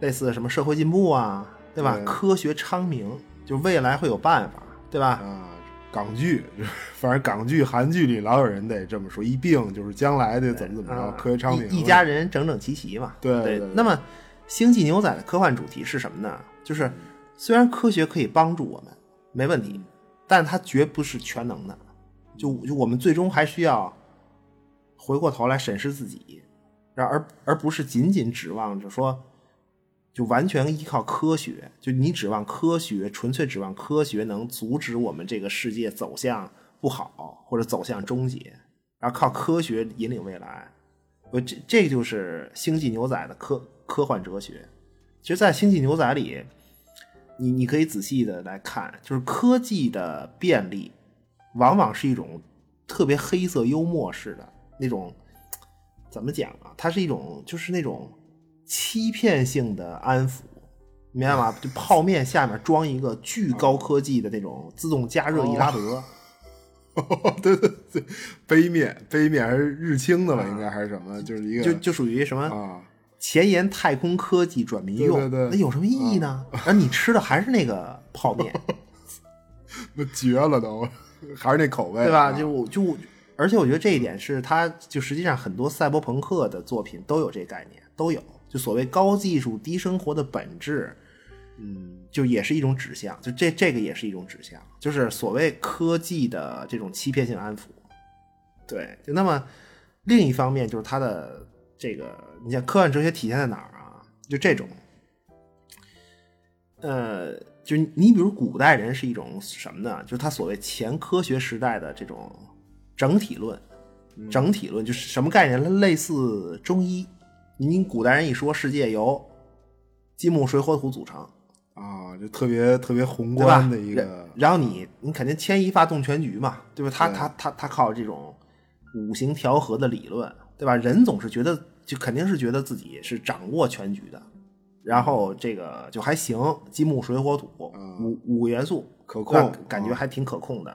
类似什么社会进步啊，对吧？对科学昌明，就未来会有办法，对吧？啊，港剧，就 是反正港剧、韩剧里老有人得这么说，一病就是将来的怎么怎么着，啊科学昌明，一一家人整整齐齐嘛。对对那么，《星际牛仔》的科幻主题是什么呢？就是虽然科学可以帮助我们，没问题，但它绝不是全能的。就就我们最终还需要回过头来审视自己，而而而不是仅仅指望着说，就完全依靠科学。就你指望科学，纯粹指望科学能阻止我们这个世界走向不好或者走向终结，然后靠科学引领未来。我这这就是《星际牛仔》的科科幻哲学。其实，在《星际牛仔》里，你你可以仔细的来看，就是科技的便利，往往是一种特别黑色幽默式的那种，怎么讲啊？它是一种就是那种欺骗性的安抚，明白吗？就泡面下面装一个巨高科技的那种自动加热易拉德。对 对对，杯面杯面还是日清的吧？应该还是什么？就是一个就就属于什么啊，前沿太空科技转民用，对对对那有什么意义呢？然后你吃的还是那个泡面，那绝了都，还是那口味，对吧？啊就我就而且我觉得这一点是它就实际上很多赛博朋克的作品都有这个概念，都有就所谓高技术低生活的本质，嗯，就也是一种指向，就这这个也是一种指向，就是所谓科技的这种欺骗性安抚。对，就那么另一方面就是它的这个，你像科幻哲学体现在哪儿啊？就这种，呃，就是你比如古代人是一种什么呢？就是他所谓前科学时代的这种整体论，整体论就是什么概念？它类似中医。你古代人一说世界由金木水火土组成，啊，就特别特别宏？观的一个，然后你你肯定牵一发动全局嘛，对吧？他他他他靠这种五行调和的理论，对吧？人总是觉得，就肯定是觉得自己是掌握全局的，然后这个就还行，金木水火土五五个元素可控啊感觉还挺可控的。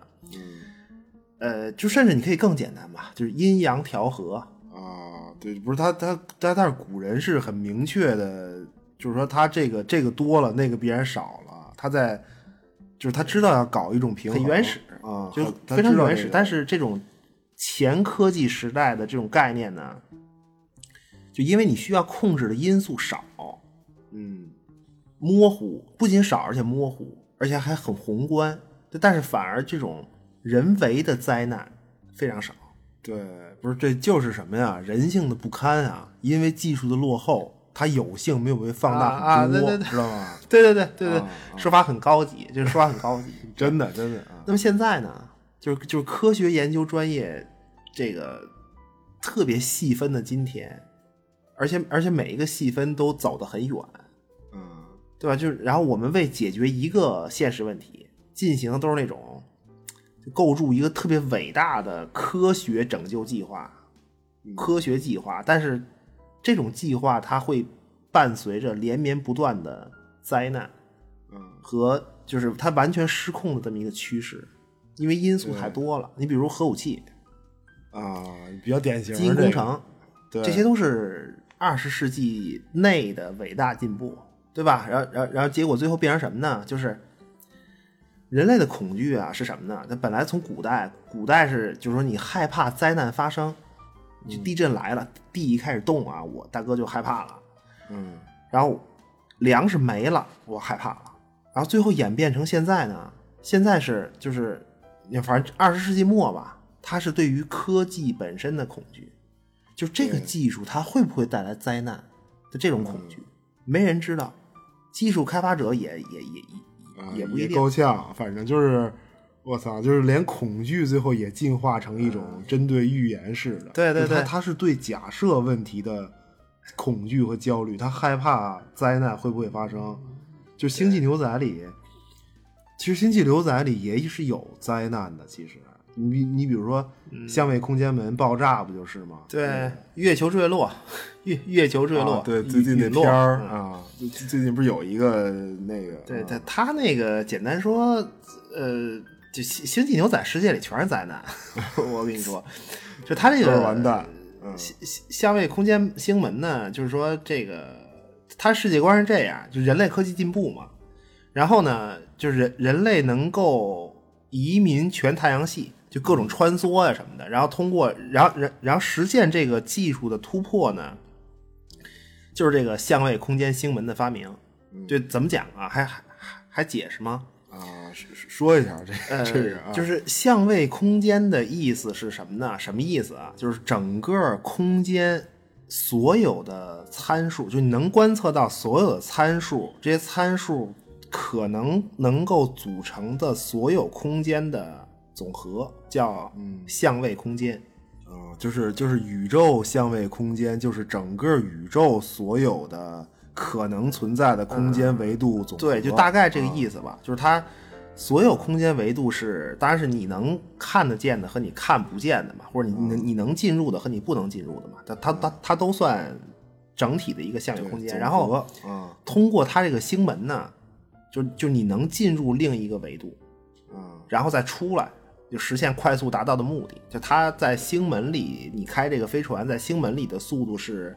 呃，就甚至你可以更简单吧，就是阴阳调和。啊，对，不是他他他但是古人是很明确的，就是说他这个这个多了，那个必然少了，他在就是他知道要搞一种平衡，很原始啊，就非常原始。这个但是这种前科技时代的这种概念呢，就因为你需要控制的因素少，嗯模糊，不仅少，而且模糊，而且还很宏观。但是反而这种人为的灾难非常少。对，不是这就是什么呀？人性的不堪啊！因为技术的落后，它有幸没有被放大啊啊很多，对对对知道吗？对对对对对，啊说法很高级，就是说法很高级。真的真的啊，那么现在呢，就是就是科学研究专业这个特别细分的今天，而且而且每一个细分都走得很远，嗯对吧？就是然后我们为解决一个现实问题，进行的都是那种就构筑一个特别伟大的科学拯救计划、科学计划，但是这种计划它会伴随着连绵不断的灾难，嗯和就是它完全失控的这么一个趋势，因为因素太多了。你比如核武器、啊，比较典型的基因这个工程，对这些都是二十世纪内的伟大进步，对吧？然后，然后，然后结果最后变成什么呢？就是人类的恐惧啊，是什么呢？它本来从古代，古代是就是说你害怕灾难发生，就地震来了，地一开始动啊，我大哥就害怕了。嗯然后粮食没了，我害怕了。然后最后演变成现在呢，现在是就是，你反正二十世纪末吧，它是对于科技本身的恐惧，就这个技术它会不会带来灾难的这种恐惧，没人知道，技术开发者也也也啊也也不一定。够呛，反正就是我操，就是连恐惧最后也进化成一种针对预言式的，对对对他他是对假设问题的恐惧和焦虑，他害怕灾难会不会发生。就《星际牛仔》里，其实《星际牛仔》里也是有灾难的。其实，你你比如说，相位空间门爆炸不就是吗？嗯对，月球坠落，月月球坠落，啊对，最近那落片儿嗯啊，最最近不是有一个那个？对啊他，他那个简单说，呃，就星星际牛仔世界里全是灾难。我跟你说，就他这个完蛋。嗯相相位空间星门呢，就是说这个它世界观是这样，就人类科技进步嘛，然后呢，就是人人类能够移民全太阳系，就各种穿梭啊、什么的，然后通过，然后然然后实现这个技术的突破呢，就是这个相位空间星门的发明。就怎么讲啊？还还还还解释吗？啊，说说一下这呃，这个啊，就是相位空间的意思是什么呢？什么意思啊？就是整个空间所有的参数，就你能观测到所有的参数，这些参数可能能够组成的所有空间的总和，叫相位空间。啊，就是就是宇宙相位空间，就是整个宇宙所有的可能存在的空间维度总和、对，就大概这个意思吧。就是它所有空间维度是，当然是你能看得见的和你看不见的嘛，或者你你能你能进入的和你不能进入的嘛，它它它它都算整体的一个相位空间。然后通过它这个星门呢，就就你能进入另一个维度，啊然后再出来，就实现快速达到的目的。就它在星门里，你开这个飞船在星门里的速度是，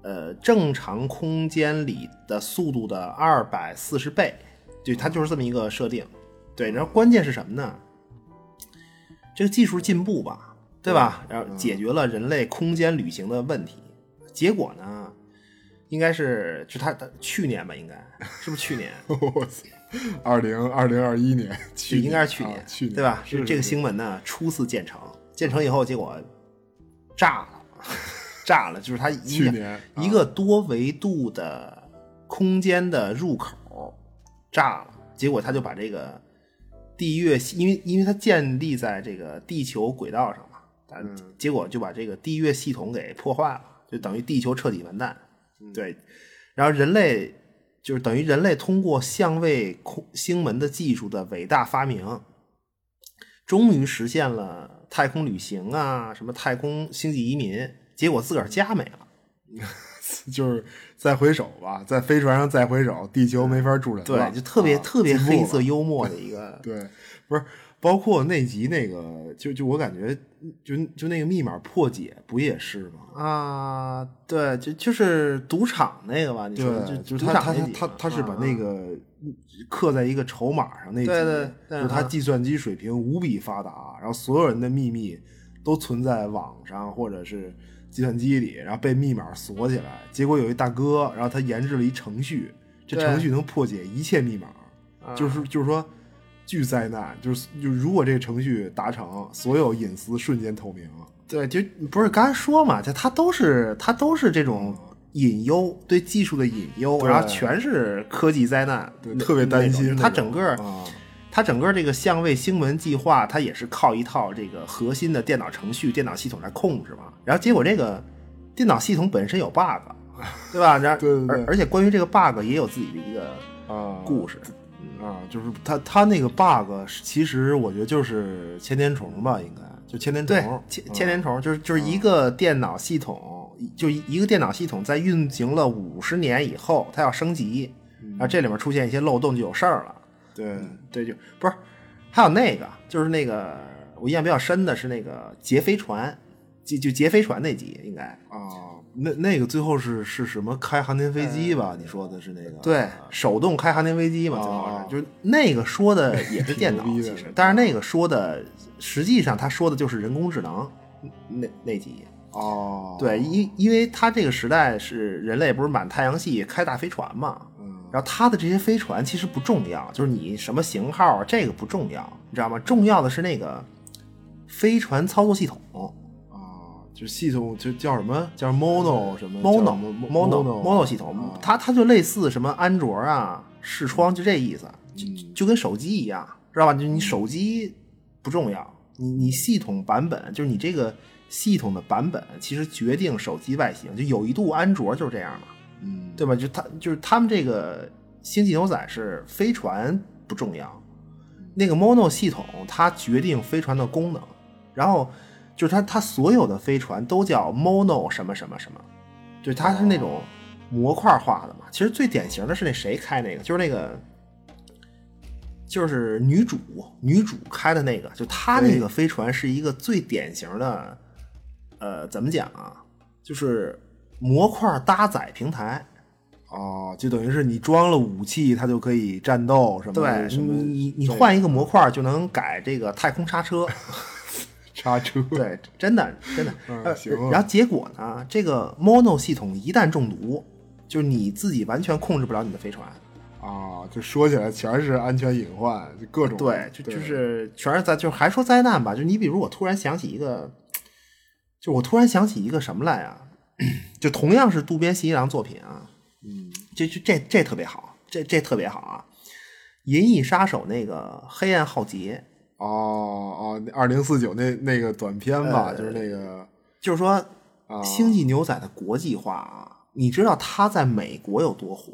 呃，正常空间里的速度的二百四十倍，就它就是这么一个设定。对，然后关键是什么呢？这个技术进步吧，对吧？然后解决了人类空间旅行的问题。结果呢，应该是就他他去年吧，应该是不是去年？我操，二零二零二一年，去应该是去年，啊去年对吧？是这个新闻呢，初次建成，建成以后，结果炸了，炸了，就是它一个去年一个多维度的空间的入口炸了，结果它就把这个地月系，因为因为它建立在这个地球轨道上嘛，它嗯结果就把这个地月系统给破坏了，就等于地球彻底完蛋。嗯对，然后人类就是等于人类通过相位空星门的技术的伟大发明，终于实现了太空旅行啊，什么太空星际移民，结果自个儿家没了。就是再回首吧，在飞船上再回首，地球没法住人了。对，就特别、啊特别黑色幽默的一个对，不是，包括那集那个，就就我感觉，就就那个密码破解不也是吗？啊，对，就就是赌场那个吧？你说，就就是他他他他是把啊那个刻在一个筹码上那集，对对对就是他啊计算机水平无比发达，然后所有人的秘密都存在网上或者是计算机里，然后被密码锁起来。结果有一大哥，然后他研制了一程序，这程序能破解一切密码，啊就是就是说。巨灾难，就是就如果这个程序达成，所有隐私瞬间透明。对，就不是刚才说嘛，就它都是它都是这种隐忧，对技术的隐忧，然后全是科技灾难，对特别担心那种那种他整个啊它整个这个相位星门计划，它也是靠一套这个核心的电脑程序、电脑系统来控制嘛。然后结果这个电脑系统本身有 bug，对吧？然后 对对对而而且关于这个 bug 也有自己的一个啊故事。啊，就是他他那个 bug，其实我觉得就是千年虫吧，应该就千年虫对，千千年虫就是就是一个电脑系统，就一一个电脑系统在运行了五十年以后，它要升级，然后这里面出现一些漏洞就有事儿了。对对，就不是，还有那个，就是那个我印象比较深的是那个劫飞船，就就劫飞船那集应该啊，那那个最后是是什么开航天飞机吧？你说的是那个？对手动开航天飞机嘛，最后哦是就是那个说的也是电脑，其实，但是那个说的实际上他说的就是人工智能那那集。哦，对，因因为他这个时代是人类不是满太阳系开大飞船嘛，嗯，然后他的这些飞船其实不重要，就是你什么型号啊，这个不重要，你知道吗？重要的是那个飞船操作系统啊，就系统就叫什么叫 mono 什么，mono 叫什么 mono mono mono 系统，啊它它就类似什么安卓啊、视窗，就这意思，就就跟手机一样，知道吧？就你手机不重要，你你系统版本就是你这个系统的版本，其实决定手机外形。就有一度安卓就是这样嘛，嗯，对吧？就他就是他们这个星际牛仔是飞船不重要，那个 Mono 系统它决定飞船的功能，然后就是它它所有的飞船都叫 Mono 什么什么什么，就是它是那种模块化的嘛。其实最典型的是那谁开那个，就是那个。就是女主，女主开的那个，就她那个飞船是一个最典型的，呃，怎么讲啊？就是模块搭载平台，哦，就等于是你装了武器，它就可以战斗什么对的，什么你你你换一个模块就能改这个太空刹车，刹车，对，真的真的。呃嗯行啊然后结果呢，这个 Mono 系统一旦中毒，就是你自己完全控制不了你的飞船。啊，就说起来全是安全隐患，就各种对，就就是全是灾，就还说灾难吧，就你比如我突然想起一个，就我突然想起一个什么来啊？就同样是渡边信一郎作品啊，嗯，这这这这特别好，这这特别好啊！《银翼杀手》那个黑暗浩劫，哦哦，二零四九那那个短片吧，呃就是那个就是说，啊星际牛仔的国际化啊，你知道他在美国有多火，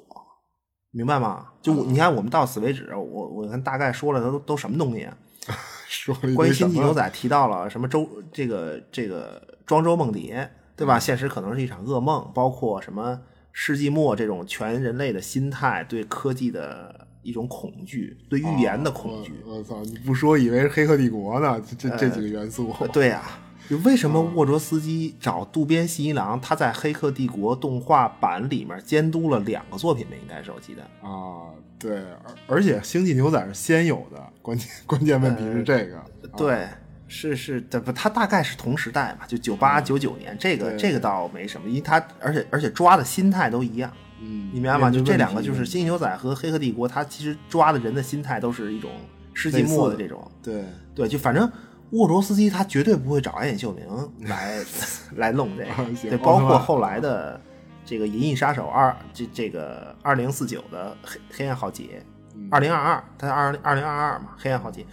明白吗？就我，你看我们到此为止，我我看大概说了都都什么东西啊？说了关于星际牛仔提到了什么周这个这个庄周梦蝶，对嗯吧？现实可能是一场噩梦，包括什么世纪末这种全人类的心态，对科技的一种恐惧，对预言的恐惧。我我操！你不说以为是《黑客帝国》呢？这这这几个元素，呃对呀、就为什么沃卓斯基找渡边信一郎，他在《黑客帝国》动画版里面监督了两个作品吧？应该是我记得。啊，对，而而且《星际牛仔》是先有的，关键关键问题是这个，对，是是这，不，他大概是同时代嘛，就九八九九年，这个这个倒没什么，因为他而且而且抓的心态都一样，嗯，你明白吗？就这两个，就是《星际牛仔》和《黑客帝国》，它其实抓的人的心态都是一种世纪末的这种，对对，就反正沃卓斯基他绝对不会找安野秀明来 来弄这个，对，包括后来的这个《银翼杀手二》这这个二零四九的黑黑暗浩劫，二零二二，他二二零二二嘛，黑暗浩劫，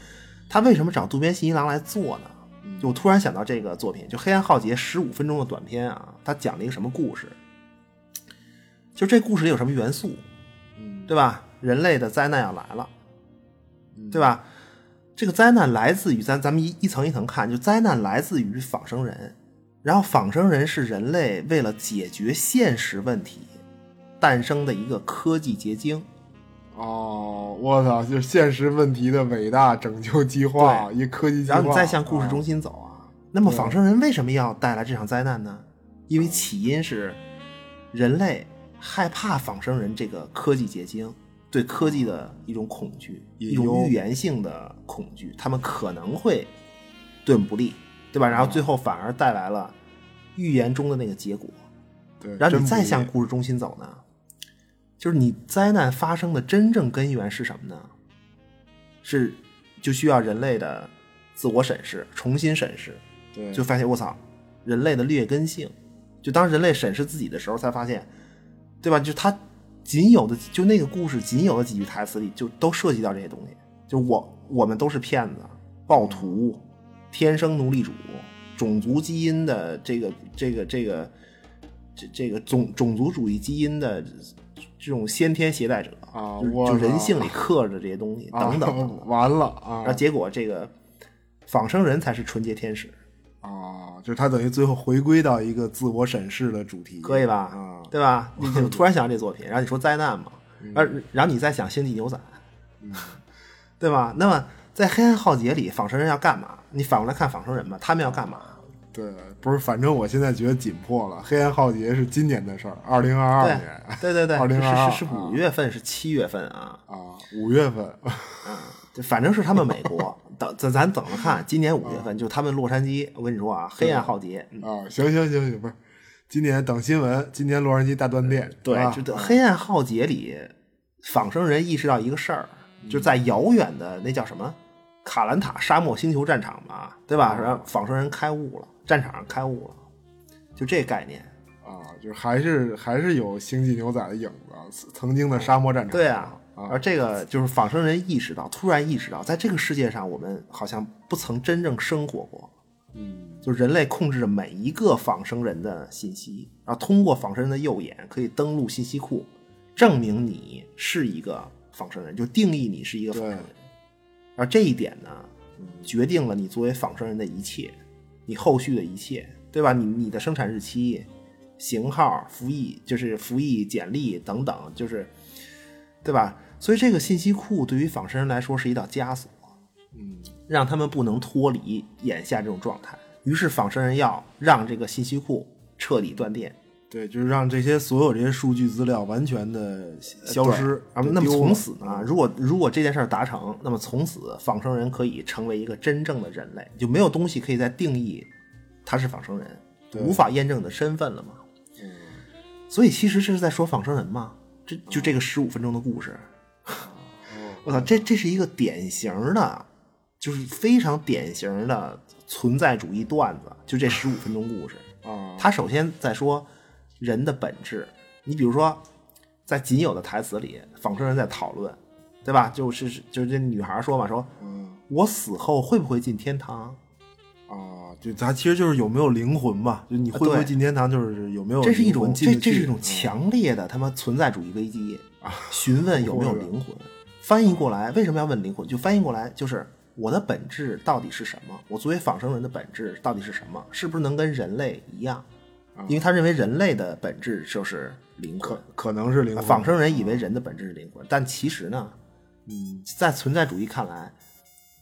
他为什么找渡边信一郎来做呢？就我突然想到这个作品，就《黑暗浩劫》十五分钟的短片啊，他讲了一个什么故事？就这故事里有什么元素，嗯对吧？人类的灾难要来了，对吧？这个灾难来自于咱咱们一一层一层看，就灾难来自于仿生人，然后仿生人是人类为了解决现实问题诞生的一个科技结晶。哦，我操，就是现实问题的伟大拯救计划，一科技计划。然后你再向故事中心走啊，那么仿生人为什么要带来这场灾难呢？因为起因是人类害怕仿生人这个科技结晶，对科技的一种恐惧，一种预言性的恐惧，他们可能会对我们不利，对吧？然后最后反而带来了预言中的那个结果。对，然后你再向故事中心走呢，就是你灾难发生的真正根源是什么呢？是就需要人类的自我审视，重新审视，对，就发现我操，人类的劣根性。就当人类审视自己的时候，才发现，对吧？就他仅有的就那个故事仅有的几句台词里，就都涉及到这些东西。就我我们都是骗子、暴徒、天生奴隶主、种族基因的这个这个这个这这个种种族主义基因的这种先天携带者就啊我就人性里刻着这些东西，等等等 等。完了啊然后结果这个仿生人才是纯洁天使。啊，就是他等于最后回归到一个自我审视的主题，可以吧？啊，对吧？你就突然想到这作品，然后你说灾难嘛，而然后你再想星际牛仔，对吧？那么在黑暗浩劫里，仿生人要干嘛？你反过来看仿生人吧，他们要干嘛？对，不是，反正我现在觉得紧迫了。黑暗浩劫是今年的事儿，二零二二年对对对，2022是是是五月份，是七月份啊，啊，五月份，嗯反正是他们美国。等咱咱等着看，今年五月份就他们洛杉矶，我跟你说啊，黑暗浩劫，嗯。啊，行行行行，不是，今年等新闻，今年洛杉矶大断电，对，啊就等黑暗浩劫里，仿生人意识到一个事儿，就在遥远的那叫什么卡兰塔沙漠星球战场吧，对吧？然后仿生人开悟了，战场上开悟了，就这概念。啊，就是还是还是有星际牛仔的影子，曾经的沙漠战场，对啊，啊而这个就是仿生人意识到，突然意识到，在这个世界上，我们好像不曾真正生活过。嗯，就人类控制着每一个仿生人的信息，然后通过仿生人的右眼可以登录信息库，证明你是一个仿生人，就定义你是一个仿生人。而这一点呢，决定了你作为仿生人的一切，你后续的一切，对吧？你你的生产日期、型号、服役，就是服役简历等等，就是，对吧？所以这个信息库对于仿生人来说是一道枷锁。嗯，让他们不能脱离眼下这种状态。于是仿生人要让这个信息库彻底断电，对，就是让这些所有这些数据资料完全的消失，啊，那么从此呢，如果如果这件事儿达成，那么从此仿生人可以成为一个真正的人类，就没有东西可以再定义他是仿生人，无法验证你的身份了嘛。所以其实这是在说仿生人嘛，这就这个十五分钟的故事。我操，这这是一个典型的，就是非常典型的存在主义段子，就这十五分钟故事。啊，他首先在说人的本质，你比如说，在仅有的台词里，仿生人在讨论，对吧？就是就是这女孩说嘛，说嗯我死后会不会进天堂？啊，就咱其实就是有没有灵魂吧，就你会不会进天堂，就是有没有这是一种这这是一种强烈的他妈存在主义危机啊！询问有没有灵魂，翻译过来为什么要问灵魂？就翻译过来就是我的本质到底是什么？我作为仿生人的本质到底是什么？是不是能跟人类一样？因为他认为人类的本质就是灵魂可，可能是灵魂，仿生人以为人的本质是灵魂，但其实呢，嗯在存在主义看来，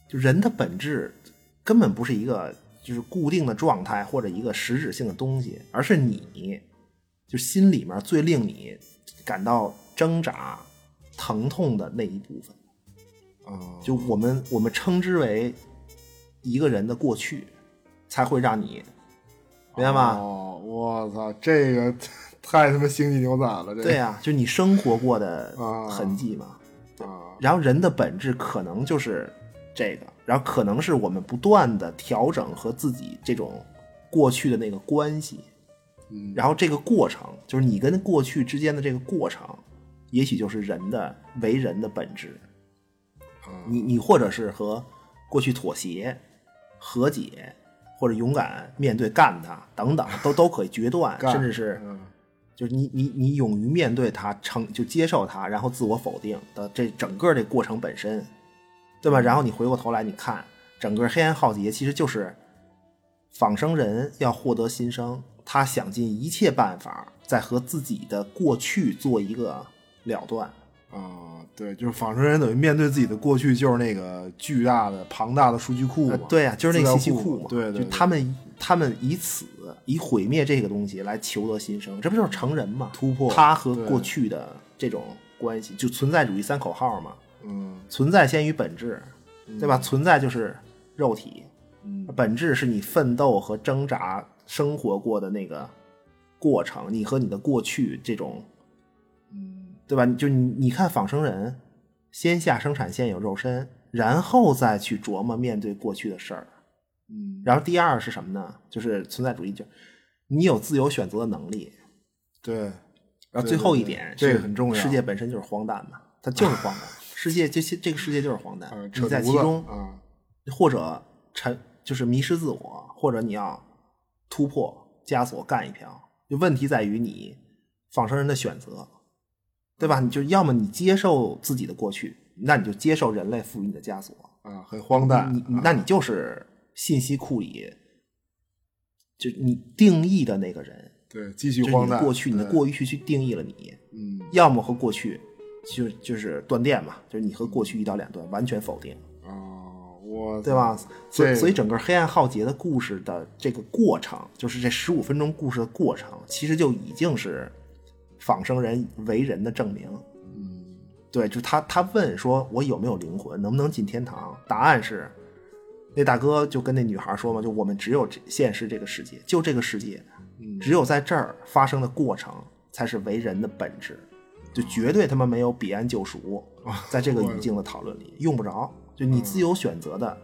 就人的本质根本不是一个就是固定的状态或者一个实质性的东西，而是你就心里面最令你感到挣扎、疼痛的那一部分。啊，就我们我们称之为一个人的过去，才会让你明白吗？哦，我操，这个太他妈星际牛仔了，这个对呀、就你生活过的啊痕迹嘛。啊，然后人的本质可能就是这个，然后可能是我们不断的调整和自己这种过去的那个关系，嗯然后这个过程就是你跟过去之间的这个过程，也许就是人的为人的本质。啊你你或者是和过去妥协、和解，或者勇敢面对干它等等，都 都可以决断，甚至是嗯就是你你你勇于面对它，承就接受它，然后自我否定的这整个这过程本身，对吧？然后你回过头来，你看整个黑暗浩劫，其实就是仿生人要获得新生，他想尽一切办法在和自己的过去做一个了断。啊，对，就是仿生人等于面对自己的过去，就是那个巨大的、庞大的数据库嘛。呃对呀、就是那个资料信息库嘛。对对，就他们他们以此以毁灭这个东西来求得新生，这不就是成人嘛？突破他和过去的这种关系，就存在主义三口号嘛。嗯存在先于本质，对吧？存在就是肉体，嗯本质是你奋斗和挣扎生活过的那个过程，你和你的过去这种，嗯对吧？就你你看仿生人，先下生产线有肉身，然后再去琢磨面对过去的事儿。嗯，然后第二是什么呢？就是存在主义，就你有自由选择的能力。对，然后最后一点，这个很重要世界本身就是荒诞嘛，它就是荒诞。世界这些这个世界就是荒诞啊，，你在其中啊，或者沉就是迷失自我，或者你要突破枷锁干一票。就问题在于你仿生人的选择，对吧？你就要么你接受自己的过去，那你就接受人类赋予你的枷锁。啊，很荒诞。你那你就是信息库里就你定义的那个人，对继续就是荒诞。过去，你的过去去定义了你，嗯要么和过去就就是断电嘛，就是你和过去一刀两断，完全否定。哦，我对吧？所以所以整个《黑暗浩劫》的故事的这个过程，就是这十五分钟故事的过程，其实就已经是仿生人为人的证明。嗯对，就他他问说，我有没有灵魂，能不能进天堂？答案是，那大哥就跟那女孩说嘛，就我们只有这现实这个世界，就这个世界，嗯只有在这儿发生的过程才是为人的本质，就绝对他妈没有彼岸救赎，在这个语境的讨论里用不着，就你自由选择的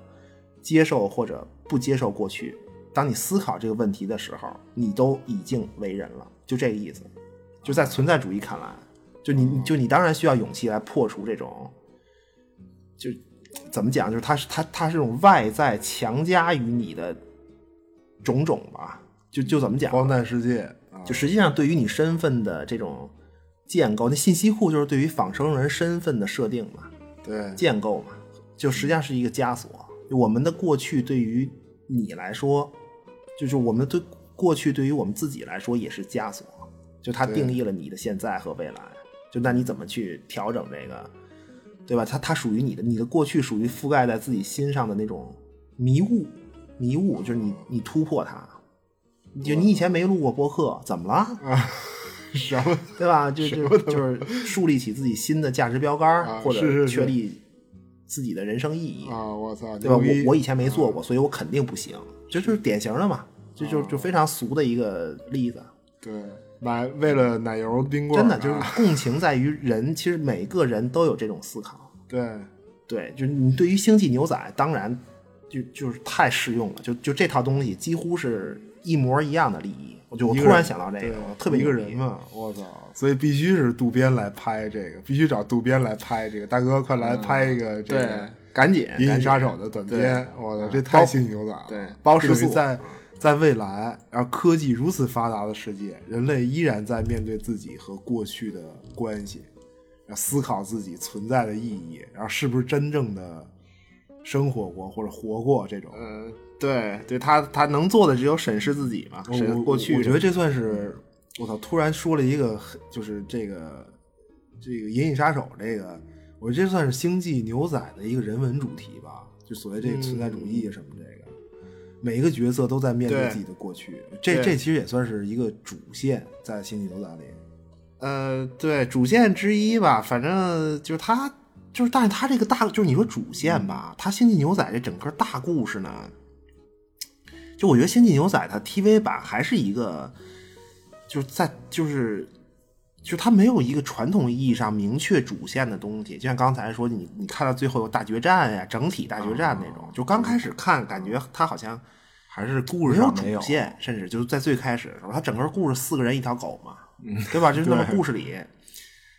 接受或者不接受过去。当你思考这个问题的时候，你都已经为人了，就这个意思。就在存在主义看来，就你就你当然需要勇气来破除这种，就怎么讲，就是它是它它是这种外在强加于你的种种吧，就就怎么讲，荒诞世界啊，就实际上对于你身份的这种建构，那信息库就是对于仿生人身份的设定嘛，对。建构嘛，就实际上是一个枷锁。我们的过去对于你来说，就是我们对过去对于我们自己来说也是枷锁，就它定义了你的现在和未来。就那你怎么去调整这个，对吧？它它属于你的，你的过去属于覆盖在自己心上的那种迷雾，迷雾就是你你突破它。就你以前没录过播客，怎么了？什么对吧？就就就是树立起自己新的价值标杆，啊或者确立自己的人生意义，啊？我操，对吧？我我以前没做过，所以我肯定不行。这就是典型的嘛，这就就非常俗的一个例子。对奶为了奶油冰棍啊，真的就是共情在于人，其实每个人都有这种思考。对对，就是你对于星际牛仔，当然就就是太适用了，就就这套东西几乎是一模一样的利益。我就我突然想到这个，我特别一个人嘛，我操！所以必须是渡边来拍这个，必须找渡边来拍这个。大哥，快来拍一个这个对，赶紧《银翼杀手》的短片，我操，这太包星际牛仔了。对包就食宿是在在未来，然后科技如此发达的世界，人类依然在面对自己和过去的关系，要思考自己存在的意义，然后是不是真正的生活过或者活过这种。嗯，对对，他他能做的只有审视自己嘛，审视过去。我觉得这算是我操，突然说了一个很，就是这个这个《银翼杀手》这个，我觉得这算是星际牛仔的一个人文主题吧，就所谓这个存在主义什么这个。每一个角色都在面对对自己的过去，这这其实也算是一个主线在《星际牛仔》里。呃，对，主线之一吧，反正就是他，就是，但是他这个大，就是你说主线吧，他《星际牛仔》这整个大故事呢，就我觉得《星际牛仔》它 TV 版还是一个，就是在就是。就是它没有一个传统意义上明确主线的东西，就像刚才说，你你看到最后有大决战呀，整体大决战那种，就刚开始看感觉它好像还是故事上没有主线，甚至就是在最开始的时候，它整个故事四个人一条狗嘛，对吧？就是那么故事里，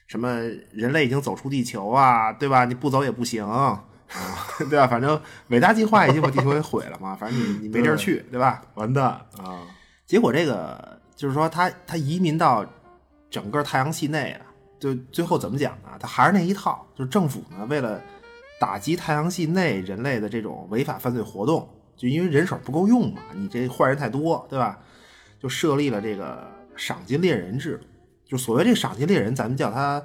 什么人类已经走出地球啊，对吧？你不走也不行啊，对吧？反正伟大计划已经把地球给毁了嘛，反正你你没地儿去，对吧？完蛋啊！结果这个就是说他他移民到整个太阳系内啊，就最后怎么讲呢？他还是那一套，就是政府呢为了打击太阳系内人类的这种违法犯罪活动，就因为人手不够用嘛，你这坏人太多，对吧？就设立了这个赏金猎人制。就所谓这赏金猎人，咱们叫它，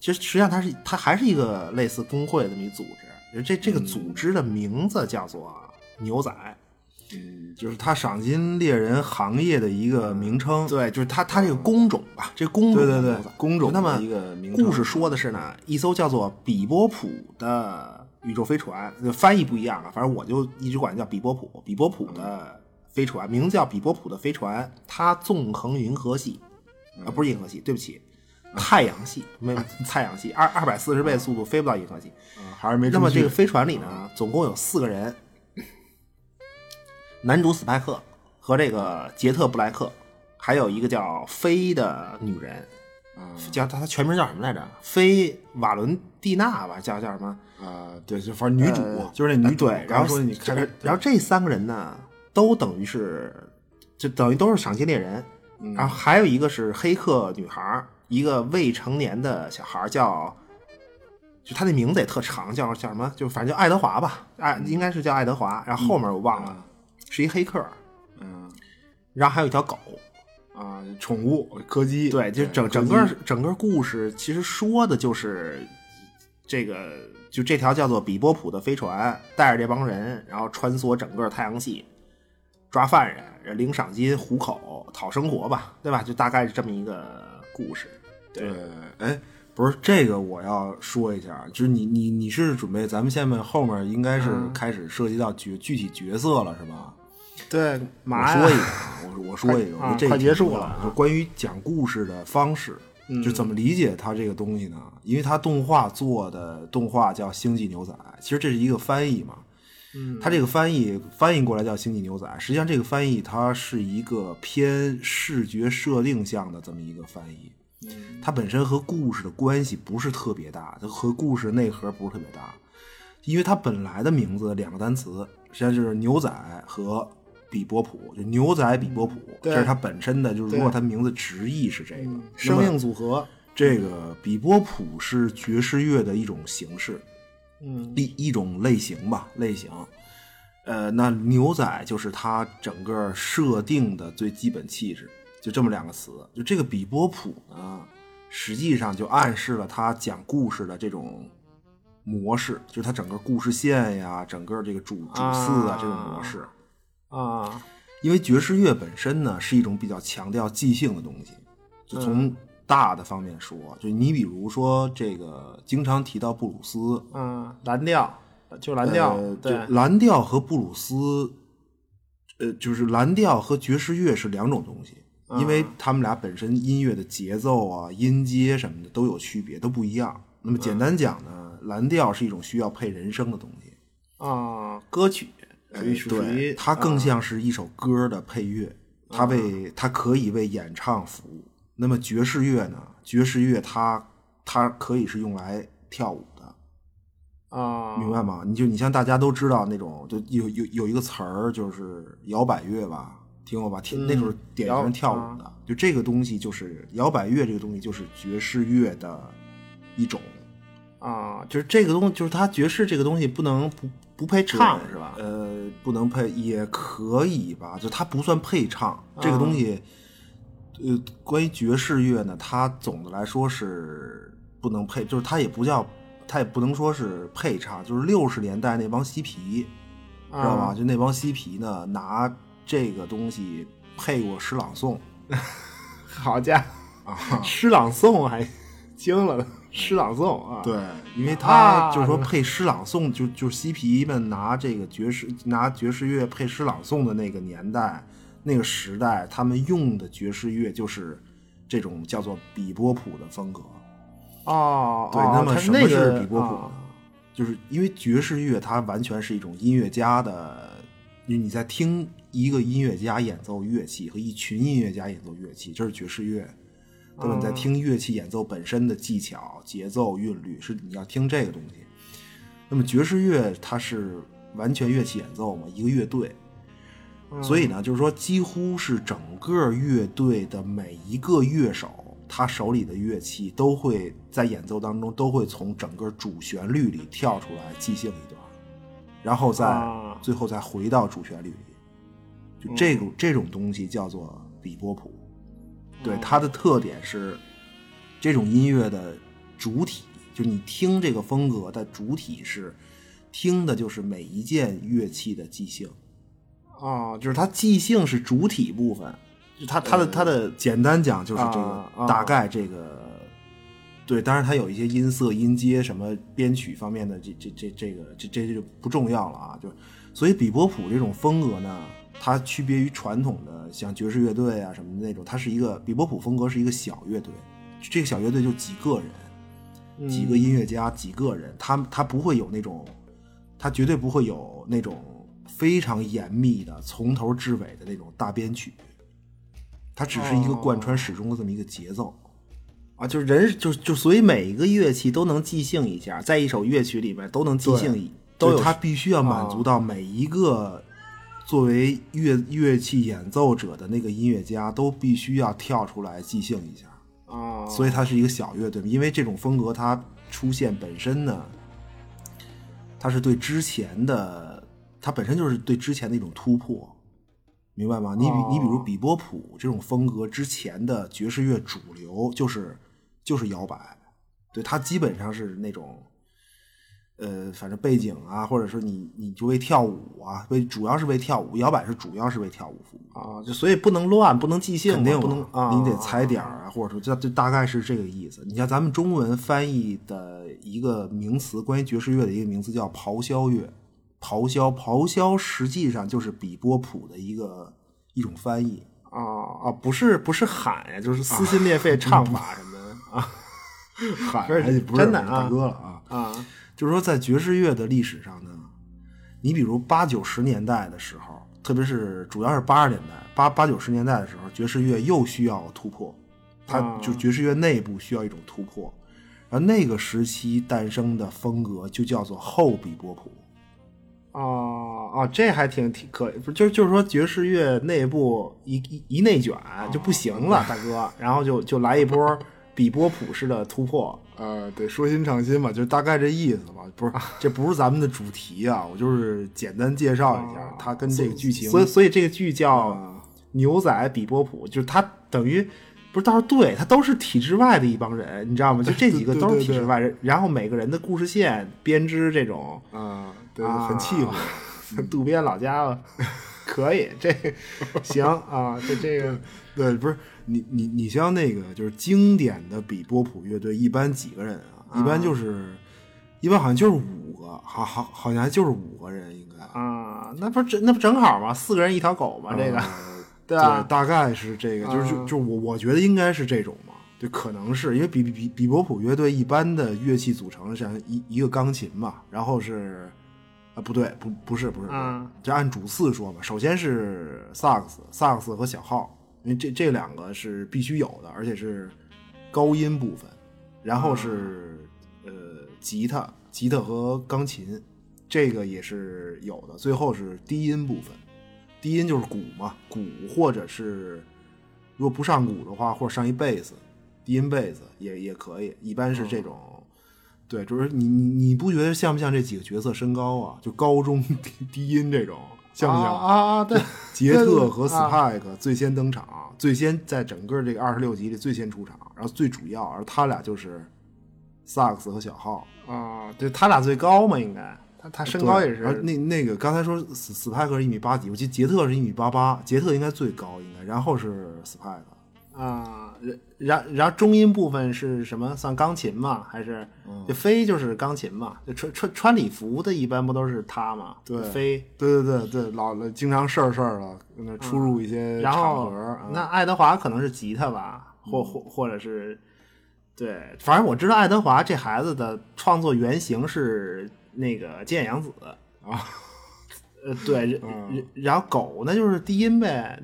其实实际上它是它还是一个类似工会这么一组织。这这个组织的名字叫做牛仔。就是他赏金猎人行业的一个名称。对，就是他他这个工种吧，这工种对对对工种那么一个名称故事说的是呢，一艘叫做比波普的宇宙飞船，翻译不一样啊，反正我就一直管叫比波普。比波普的飞船名字叫比波普的飞船，它纵横银河系，啊，不是银河系，对不起，太阳系，没太阳系，二二百四十倍速度飞不到银河系。啊还是没那么这个飞船里呢，总共有四个人，男主斯派克和这个杰特布莱克，还有一个叫菲的女人，叫她她全名叫什么来着？菲瓦伦蒂娜吧，叫叫什么？啊，对，就反正女主、呃就是那女主，对，然后说你看这，然后这三个人呢，都等于是，就等于都是赏金猎人，嗯然后还有一个是黑客女孩儿，一个未成年的小孩儿叫，就他那名字也特长，叫叫什么？就反正叫爱德华吧，爱应该是叫爱德华，然后后面我忘了，是一黑客，嗯然后还有一条狗，啊，宠物柯基，对，就整整个整个故事其实说的就是这个，就这条叫做比波普的飞船，带着这帮人，然后穿梭整个太阳系，抓犯人、领赏金、糊口、讨生活吧，对吧？就大概是这么一个故事。对，哎，不是这个，我要说一下，就是你你你是准备，咱们下面后面应该是嗯开始涉及到角具体角色了，是吧？对，我说一个，啊，我我说一个，这啊快结束了啊就关于讲故事的方式，就怎么理解它这个东西呢？因为它动画做的动画叫《星际牛仔》，其实这是一个翻译嘛。嗯，它这个翻译翻译过来叫《星际牛仔》，实际上这个翻译它是一个偏视觉设定向的这么一个翻译。它本身和故事的关系不是特别大，它和故事内核不是特别大，因为它本来的名字两个单词，实际上就是牛仔和比波普，就牛仔比波普，这是它本身的，就是如果对它名字直译是这个，生么硬组合，这个比波普是爵士乐的一种形式，嗯，一一种类型吧，类型。呃，那牛仔就是它整个设定的最基本气质，就这么两个词。就这个比波普呢，实际上就暗示了他讲故事的这种模式，就是他整个故事线呀，整个这个主主次啊啊这种模式。啊，因为爵士乐本身呢是一种比较强调即兴的东西，就从大的方面说，就你比如说这个经常提到布鲁斯，嗯，蓝调，就蓝调，呃对，蓝调和布鲁斯，呃，就是蓝调和爵士乐是两种东西，因为他们俩本身音乐的节奏啊、音阶什么的都有区别，都不一样。那么简单讲呢，蓝调是一种需要配人声的东西，啊，歌曲对，它更啊像是一首歌的配乐，它为它可以为演唱服务。那么爵士乐呢？爵士乐它它可以是用来跳舞的，啊，明白吗？你就你像大家都知道那种，就有有有一个词儿就是摇摆乐吧，听过吧？听那时候典型摇人跳舞的，就这个东西就是摇摆乐这个东西就是爵士乐的一种。啊，就是这个东西，就是它爵士这个东西不能不不配唱是吧？呃，不能配也可以吧，就它不算配唱这个东西。呃，关于爵士乐呢，它总的来说是不能配，就是它也不叫，它也不能说是配唱，就是六十年代那帮嬉皮，知道吧？啊就那帮嬉皮呢，拿这个东西配过诗朗诵 好家啊，伙，诗朗诵还惊了，诗朗诵啊，对，因为啊他就是说配诗朗诵，就就嬉皮们拿这个爵士拿爵士乐配诗朗诵的那个年代、那个时代，他们用的爵士乐就是这种叫做比波普的风格。哦，对，哦那么它什么是比波普呢？啊就是因为爵士乐它完全是一种音乐家的，你在听一个音乐家演奏乐器和一群音乐家演奏乐器，这是爵士乐。对吧？你在嗯听乐器演奏本身的技巧、节奏、韵律，是你要听这个东西。那么爵士乐它是完全乐器演奏嘛，一个乐队，嗯所以呢，就是说几乎是整个乐队的每一个乐手，他手里的乐器都会在演奏当中都会从整个主旋律里跳出来即兴一段，然后再、啊最后再回到主旋律里。就这个、这种东西叫做比波谱，对它的特点是这种音乐的主体，就你听这个风格的主体是听的就是每一件乐器的即兴。哦，就是它即兴是主体部分，就它它的它的简单讲就是这个、大概这个，对，当然它有一些音色、音阶什么编曲方面的这这这这个这这这就不重要了啊，就所以比波普这种风格呢，它区别于传统的像爵士乐队啊什么的那种，它是一个比波普风格是一个小乐队，这个小乐队就几个人，几个音乐家几个人，他他不会有那种，他绝对不会有那种非常严密的从头至尾的那种大编曲，它只是一个贯穿始终的这么一个节奏。啊，就是人就就所以每一个乐器都能即兴一下，在一首乐曲里面都能即兴，都有对它必须要满足到每一个作为乐乐器演奏者的那个音乐家都必须要跳出来即兴一下。啊，所以它是一个小乐队，因为这种风格它出现本身呢，它是对之前的，它本身就是对之前的一种突破，明白吗？你比、你比如比波普这种风格之前的爵士乐主流就是就是摇摆，对它基本上是那种。呃，反正背景啊，或者说你你就为跳舞啊，为主要是为跳舞，摇摆是主要是为跳舞服务。啊，就所以不能乱，不能即兴嘛，肯定不能啊，你得踩点儿啊，或者说这这大概是这个意思。你像咱们中文翻译的一个名词，关于爵士乐的一个名词叫咆哮乐，咆哮咆哮实际上就是比波普的一个一种翻译。啊啊，不是不是喊呀，就是撕心裂肺唱法什么的啊 喊真的啊大哥了啊！啊就是说，在爵士乐的历史上呢，你比如八九十年代的时候，特别是主要是八十年代、八八九十年代的时候，爵士乐又需要突破，它啊就爵士乐内部需要一种突破，而那个时期诞生的风格就叫做后比波普。哦哦，这还挺挺可以，不就是就是说爵士乐内部一一一内卷就不行了，大哥，然后就就来一波比波普式的突破。呃，对，说新唱新嘛，就大概这意思吧。不是，这不是咱们的主题啊，我就是简单介绍一下，它跟这个剧情。所以所以这个剧叫啊《牛仔比波普》，就是他等于不是倒是对他都是体制外的一帮人，你知道吗？就这几个都是体制外人，然后每个人的故事线编织这种啊，对，啊很契合。渡边老家伙，可以，这 行啊，这这个对，不是你你你像那个就是经典的比波普乐队，一般几个人啊？一般就是，一般好像就是五个，好好好像就是五个人应该。啊，那不是正那不正好吗？四个人一条狗嘛，这个呃 对吧？大概是这个，就是就就我我觉得应该是这种嘛，对，可能是因为比比比比波普乐队一般的乐器组成像一一个钢琴嘛，然后是啊不对，不不是不是，就按主次说嘛，首先是萨克斯、萨克斯和小号，因为这这两个是必须有的，而且是高音部分，然后是、呃吉他、吉他和钢琴，这个也是有的，最后是低音部分。低音就是鼓嘛，鼓或者是如果不上鼓的话，或者上一贝斯，低音贝斯也也可以，一般是这种。对，就是你你你不觉得像不像这几个角色身高啊？就高中 低低音这种，像不像？啊啊啊！对，杰特和啊 Spike 最先登场，最先在整个这个二十六集里最先出场，然后最主要，而他俩就是萨克斯和小号。啊，对他俩最高嘛，应该他他身高也是那那个刚才说斯斯派克是一米八几，我记得杰特是一米八八，杰特应该最高应该，然后是斯派克。啊，然然然后中音部分是什么？算钢琴吗？还是嗯就飞就是钢琴嘛？就穿穿穿礼服的，一般不都是他嘛？对飞。对对对对，老了经常事儿事儿了，跟那出入一些然场后合。啊那爱德华可能是吉他吧，或或或者是对，反正我知道爱德华这孩子的创作原型是那个菅野洋子啊。呃，对，然然后狗那就是低音呗，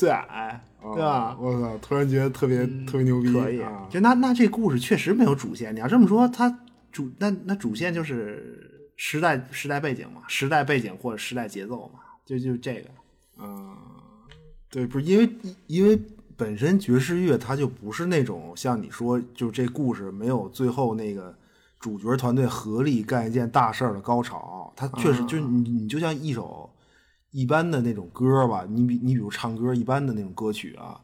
最矮，对吧？我操！突然觉得特别、特别牛逼，可以啊！就那那这故事确实没有主线。你要这么说，它主那那主线就是时代时代背景嘛，时代背景或者时代节奏嘛，就就这个。嗯对，不是因为因为本身爵士乐它就不是那种像你说，就这故事没有最后那个主角团队合力干一件大事儿的高潮，它确实就你就像一首一般的那种歌吧，你比你比如唱歌一般的那种歌曲啊，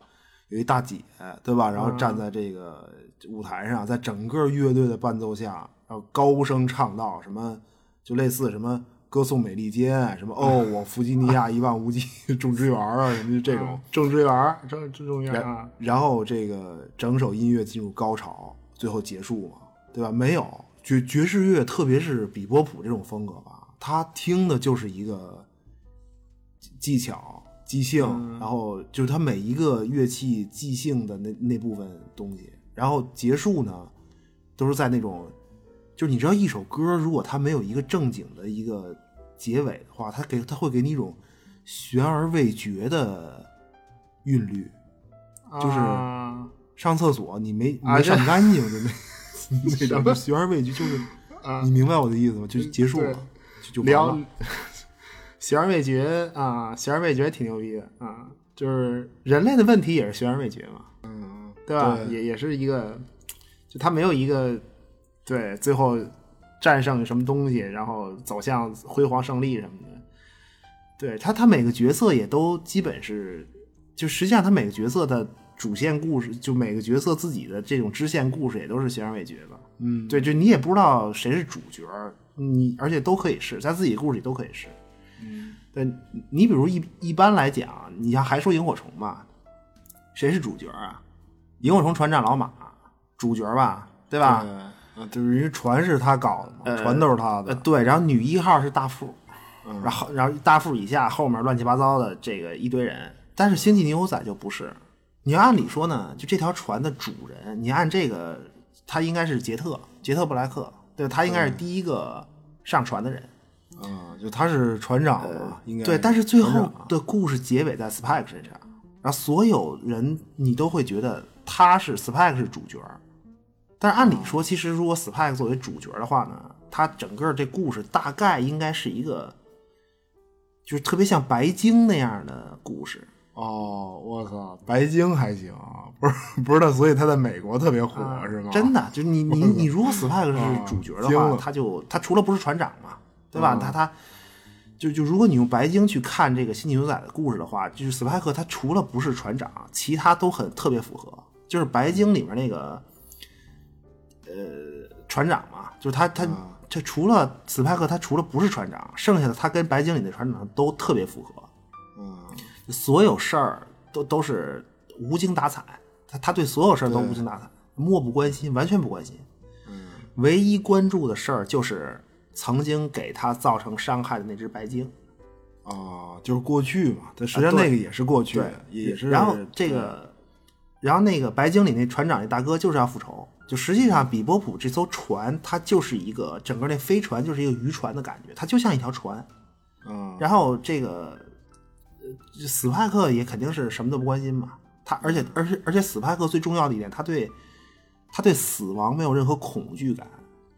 有一大姐对吧，然后站在这个舞台上，在整个乐队的伴奏下，然后高声唱道什么，就类似什么。歌颂美利坚，什么哦，我弗吉尼亚一望无际 种植园啊，什么就这种种植园，种种植园啊。然后这个整首音乐进入高潮，最后结束嘛，对吧？没有爵爵士乐，特别是比波普这种风格吧，他听的就是一个技巧、即兴，然后就是他每一个乐器即兴的那那部分东西，然后结束呢，都是在那种，就是你知道，一首歌如果它没有一个正经的一个。结尾的话，它给它会给你一种悬而未决的韵律，就是上厕所你没没上干净的那 那种悬而未决，就是你明白我的意思吗？就结束了，就就完了。悬而未决啊，悬而未决挺牛逼的啊！就是人类的问题也是悬而未决嘛，嗯，对吧？也也是一个，就他没有一个对最后。战胜什么东西，然后走向辉煌胜利什么的。对他，他每个角色也都基本是，就实际上他每个角色的主线故事，就每个角色自己的这种支线故事也都是悬而未决的。嗯，对，就你也不知道谁是主角，你而且都可以是在自己故事里都可以是。嗯，对，你比如一一般来讲，你像还说萤火虫吧，谁是主角啊？萤火虫船长老马，主角吧，对吧？啊，就是因为船是他搞的嘛，船都是他的。对，然后女一号是大副，然后然后大副以下后面乱七八糟的这个一堆人。但是星际牛仔就不是，你要按理说呢，就这条船的主人，你按这个，他应该是杰特，杰特布莱克，对，他应该是第一个上船的人。啊，就他是船长嘛，应该对。但是最后的故事结尾在 Spike 身上，然后所有人你都会觉得他是 Spike 是主角。但是按理说，其实如果 Spike 作为主角的话呢，他整个这故事大概应该是一个，就是特别像白鲸那样的故事。哦，我操，白鲸还行，不是不是他，所以他在美国特别火，是吗？真的，就是你你 你，如果 Spike 是主角的话，他就他除了不是船长嘛，对吧？他他就就如果你用白鲸去看这个星际牛仔的故事的话，就是 Spike 他除了不是船长，其他都很特别符合。就是白鲸里面那个。呃，船长嘛，就是他，他，他除了斯派克，他除了不是船长，剩下的他跟白鲸里的船长都特别符合，嗯，所有事儿都都是无精打采，他他对所有事儿都无精打采，漠不关心，完全不关心，嗯，唯一关注的事儿就是曾经给他造成伤害的那只白鲸，啊，就是过去嘛，他实际上那个也是过去，也是，然后这个，然后那个白鲸里那船长那大哥就是要复仇。就实际上，比波普这艘船，它就是一个整个那飞船就是一个渔船的感觉，它就像一条船。嗯，然后这个，呃，史派克也肯定是什么都不关心嘛。他而且而且而且，斯派克最重要的一点，他对他对死亡没有任何恐惧感。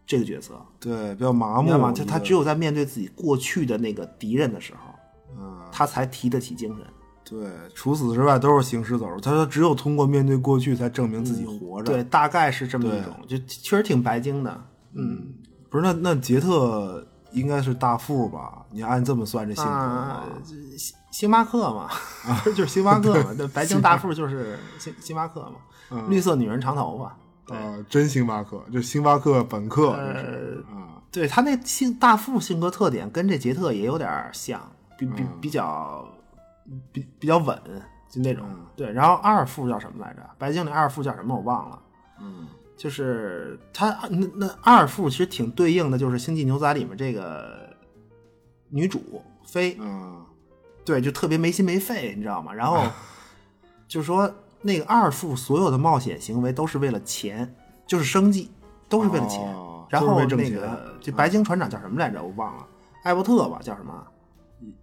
这个角色对比较麻木嘛，就他只有在面对自己过去的那个敌人的时候，嗯，他才提得起精神。对，除此之外都是行尸走肉。他说，只有通过面对过去，才证明自己活着。对，大概是这么一种，就确实挺白鲸的。嗯，不是，那那杰特应该是大富吧？你按这么算，这性格，星星巴克嘛，啊 就是星巴克嘛。对，白鲸大富就是星星巴克嘛。绿色女人长头发，啊，真星巴克，就星巴克本克，这是啊。对他那性大副性格特点跟这杰特也有点像，比比比较。比比较稳，就那种对。然后二副叫什么来着？白鲸里二副叫什么？我忘了。嗯，就是他那那二副其实挺对应的，就是《星际牛仔》里面这个女主飞。嗯，对，就特别没心没肺，你知道吗？然后 就说那个二副所有的冒险行为都是为了钱，就是生计，都是为了钱。然后那个这白鲸船长叫什么来着？我忘了，艾伯特吧？叫什么？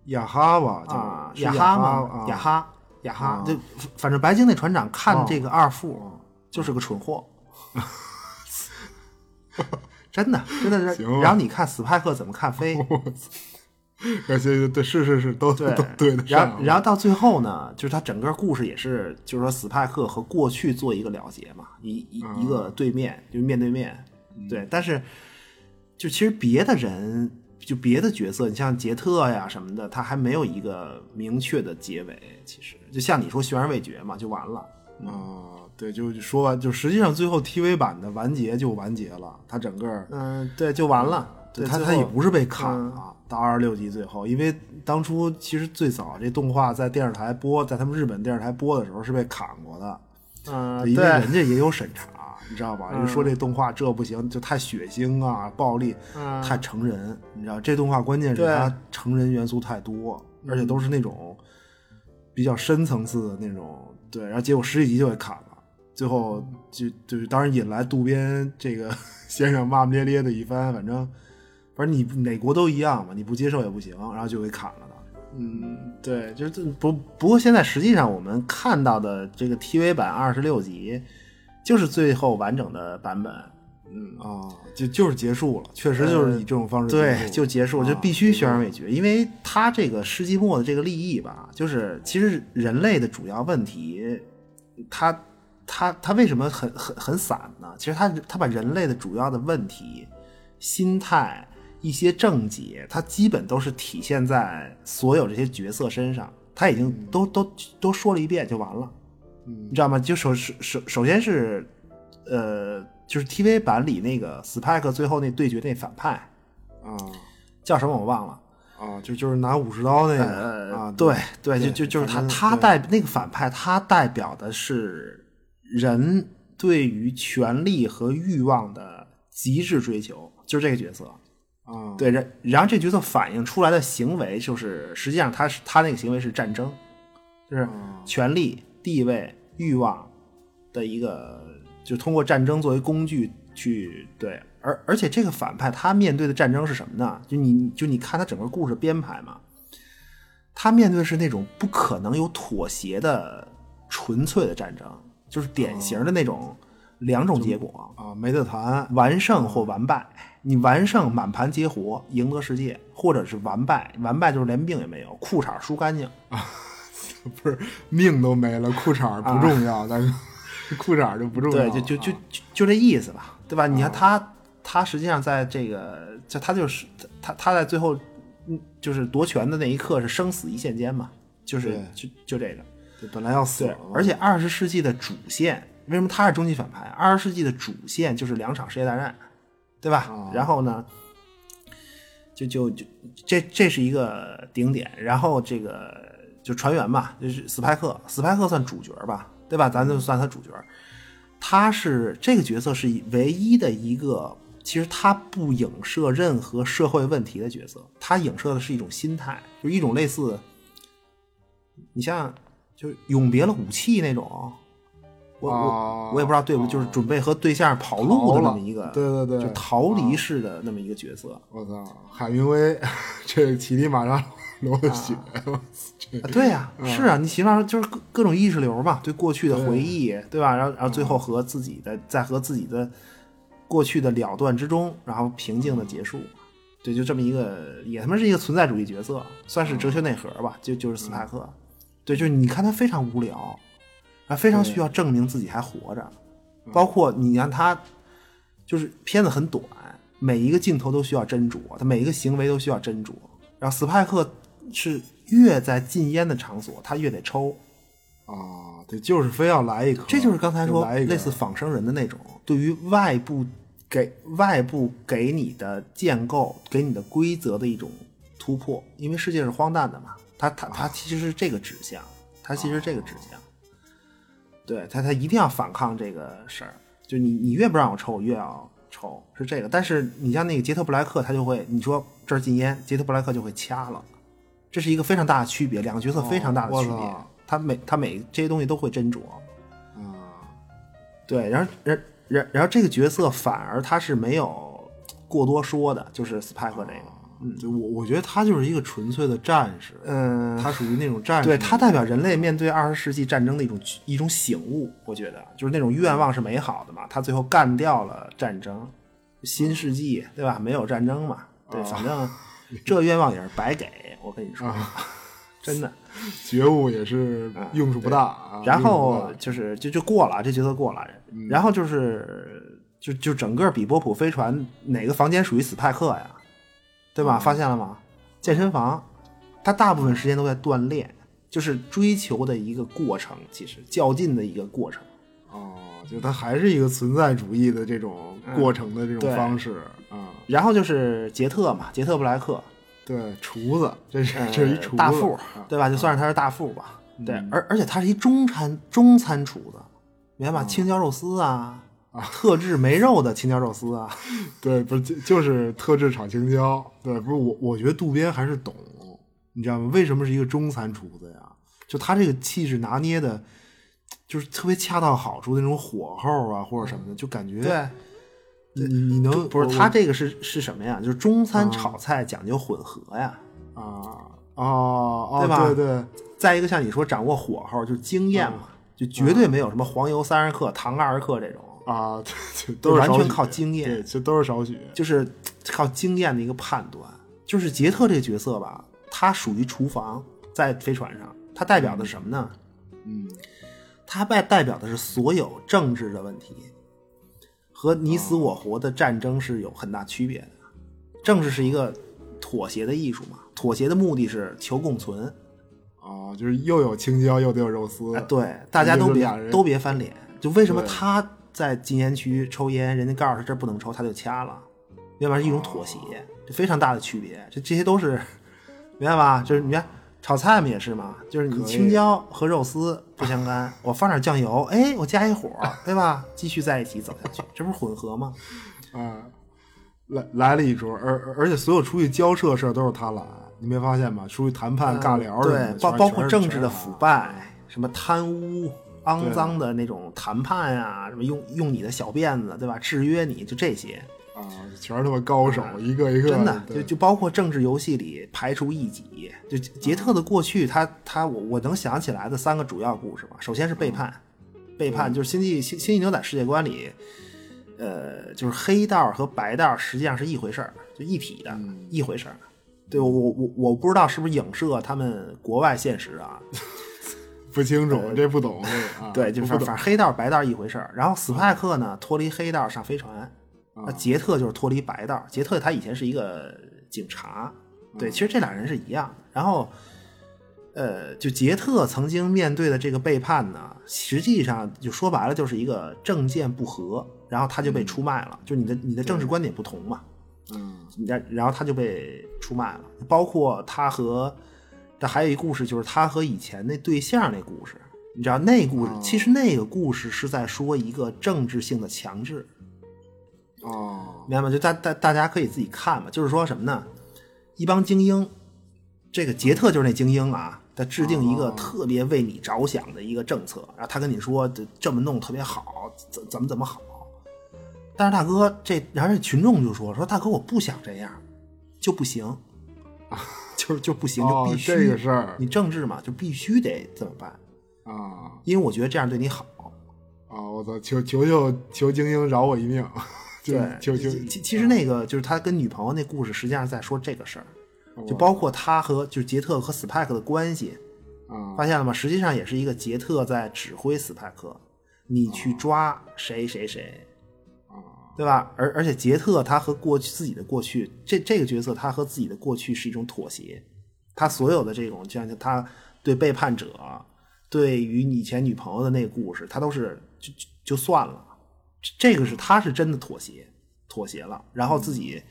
雅哈吧，啊，雅哈嘛，雅哈，雅哈，就反正白鲸那船长看这个二副就是个蠢货，真的真的是。然后你看斯派克怎么看飞？而且对，是是是，都对都对的然后，然后到最后呢，就是他整个故事也是，就是说斯派克和过去做一个了结嘛，一一嗯一个对面，就面对面，对。但是，就其实别的人，就别的角色，你像杰特呀什么的，他还没有一个明确的结尾。其实，就像你说悬而未决嘛，就完了。啊，对，就就说完，就实际上最后 TV 版的完结就完结了，它整个嗯，对，就完了。对，他他也不是被砍嗯了，到二十六集最后，因为当初其实最早这动画在电视台播，在他们日本电视台播的时候是被砍过的，嗯，因为，人家也有审查，你知道吧？嗯就说这动画这不行，就太血腥啊、暴力，嗯太成人，你知道这动画关键是对它成人元素太多，而且都是那种比较深层次的那种，对，然后结果十几集就给砍了，最后就就是当然引来渡边这个 先生骂骂咧咧的一番，反正反正你美国都一样嘛，你不接受也不行，然后就给砍了的。嗯，对，就是这不不过现在实际上我们看到的这个 TV 版二十六集，就是最后完整的版本。嗯，啊，就就是结束了，确实就是以这种方式对，就结束，啊就必须悬而未决，因为他这个世纪末的这个利益吧，就是其实人类的主要问题，他他他为什么很很很散呢？其实他他把人类的主要的问题、心态、一些症结，它基本都是体现在所有这些角色身上，他已经都都都说了一遍就完了。嗯你知道吗？就首首首首先是，呃，就是 TV 版里那个 Spike 最后那对决那反派啊叫什么我忘了。啊，就就是拿武士刀那个、呃，啊，对对，就就就是他他代那个反派，他代表的是人对于权力和欲望的极致追求，就是这个角色。啊，对，然然后这角色反映出来的行为，就是实际上他是他那个行为是战争，就是权力、地位、欲望的一个，就通过战争作为工具去对，而而且这个反派他面对的战争是什么呢？就你就你看他整个故事编排嘛，他面对的是那种不可能有妥协的纯粹的战争，就是典型的那种两种结果。啊，没得谈，完胜或完败。你完胜满盘皆活，赢得世界，或者是完败，完败就是连命也没有，裤衩输干净啊。不是命都没了，裤衩不重要，但是裤衩就不重要对，就就就啊就就这意思吧，对吧？你看他，他实际上在这个，就他就是他他在最后，嗯，就是夺权的那一刻是生死一线间嘛，就是就就这个。对本来要死了，，而且二十世纪的主线，为什么他是终极反派？二十世纪的主线就是两场世界大战，对吧？哦然后呢，就就就这这是一个顶点，然后这个就船员嘛，就是斯派克，斯派克算主角吧，对吧？咱就算他主角，他是这个角色是唯一的一个。其实他不影射任何社会问题的角色，他影射的是一种心态，就是一种类似，你像就是永别了武器那种，我我、哦。我也不知道对不对，就是准备和对象跑路的那么一个，对对对。就逃离式的那么一个角色。我操，海明威这乞力马扎罗的血，啊。对呀、是啊，你起码就是各各种意识流嘛，对过去的回忆，对吧？然后然后最后和自己的在和自己的过去的了断之中，然后平静的结束。对，就这么一个，也他妈是一个存在主义角色，算是哲学内核吧，就就是斯派克。对，就是你看他非常无聊，啊，非常需要证明自己还活着。包括你看他，就是片子很短，每一个镜头都需要斟酌，他每一个行为都需要斟酌。然后斯派克是越在禁烟的场所，他越得抽，啊，对，就是非要来一颗，这就是刚才说来类似仿生人的那种，对于外部给外部给你的建构、给你的规则的一种突破。因为世界是荒诞的嘛，它它它其实是这个指向，它其实是这个指向。对他，他一定要反抗这个事儿。就你，你越不让我抽，我越要抽，是这个。但是你像那个杰特布莱克，他就会，你说这儿禁烟，杰特布莱克就会掐了，这是一个非常大的区别，两个角色非常大的区别。哦他每他每这些东西都会斟酌，啊，对，然后然然然后这个角色反而他是没有过多说的，就是斯派克这个，嗯，就我我觉得他就是一个纯粹的战士，嗯，他属于那种战士，对他代表人类面对二十世纪战争的一种一种醒悟，我觉得就是那种愿望是美好的嘛，他最后干掉了战争，新世纪对吧？没有战争嘛，对，反正这愿望也是白给。我跟你说，啊 真的。觉悟也是用处不大啊。然后就是就就过了，这角色过了。嗯然后就是就就整个比波普飞船哪个房间属于斯派克呀？对嗯吧？发现了吗？健身房，他大部分时间都在锻炼，就是追求的一个过程，其实较劲的一个过程。哦，就他还是一个存在主义的这种过程的这种方式啊。然后就是杰特嘛，杰特布莱克，对，厨子，这是呃这是一厨子大副啊，嗯对吧？就算是他是大富吧。对，而而且他是一中餐中餐厨子，明白吧？青椒肉丝啊，特制没肉的青椒肉丝啊，对，不是就就是特制炒青椒。对，不是我，我觉得渡边还是懂，你知道吗？为什么是一个中餐厨子呀？就他这个气质拿捏的，就是特别恰到好处的那种火候啊，或者什么的，就感觉对。你你你能不是他这个是是什么呀？就是中餐炒菜讲究混合呀。啊哦哦，对吧对对，再一个像你说掌握火候，就经验嘛，就绝对没有什么黄油三十克、糖二十克这种，啊，对对，都是完全靠经验对，这都是少许。就是靠经验的一个判断。就是杰特这个角色吧，他属于厨房，在飞船上，他代表的是什么呢？嗯，他代代表的是所有政治的问题，和你死我活的战争是有很大区别的。政治是一个妥协的艺术嘛，妥协的目的是求共存。哦，就是又有青椒又得有肉丝啊，，对，大家都别都别翻脸。就为什么他在禁烟区抽烟，人家告诉他这不能抽，他就掐了，明白吧？是一种妥协，这非常大的区别。这这些都是明白吧？就是你看炒菜嘛也是嘛，就是你青椒和肉丝不相干，我放点酱油，哎，我加一火，对吧？继续在一起走下去，这不是混合吗？啊，来来了一桌，而而而且所有出去交涉事儿都是他来，你没发现吗？出去谈判、尬聊对，包包括政治的腐败，什么贪污、肮脏的那种谈判呀、什么用用你的小辫子，对吧？制约你，就这些，啊，全是他妈高手，一个一个真的就就包括政治游戏里排除异己，就杰特的过去，他他我我能想起来的三个主要故事吧。首先是背叛，背叛就是星际星星际牛仔世界观里，呃，就是黑道和白道实际上是一回事儿，就一体的，一回事儿。对我我我我不知道是不是影射他们国外现实啊，不清楚，这不懂这个啊，对，就是反反正黑道白道一回事儿。然后斯派克呢脱离黑道上飞船，啊。那杰特就是脱离白道。杰特他以前是一个警察，对，其实这俩人是一样的。然后，呃，就杰特曾经面对的这个背叛呢，实际上就说白了就是一个政见不合，然后他就被出卖了，就你的你的政治观点不同嘛，嗯。然然后他就被出卖了，包括他和这还有一故事，就是他和以前那对象那故事。你知道那故事，其实那个故事是在说一个政治性的强制，哦明白吗？就大大大家可以自己看嘛。就是说什么呢？一帮精英，这个杰特就是那精英啊，他制定一个特别为你着想的一个政策，然后他跟你说这这么弄特别好，怎怎么怎么好。但是大哥这，然后这群众就说说大哥我不想这样，就不行，就是就不行，就哦必须、这个事儿你政治嘛，就必须得怎么办，啊因为我觉得这样对你好。啊！我操，求求求求精英饶我一命，对，求求其其其实那个就是他跟女朋友那故事，实际上是在说这个事儿，哦就包括他和就是杰特和斯派克的关系，啊发现了吗？实际上也是一个杰特在指挥斯派克，你去抓谁谁谁，对吧？而而且杰特他和过去自己的过去，这这个角色他和自己的过去是一种妥协，他所有的这种，就像他对背叛者，对于以前女朋友的那个故事，他都是就就就算了，这个是他是真的妥协，妥协了，然后自己。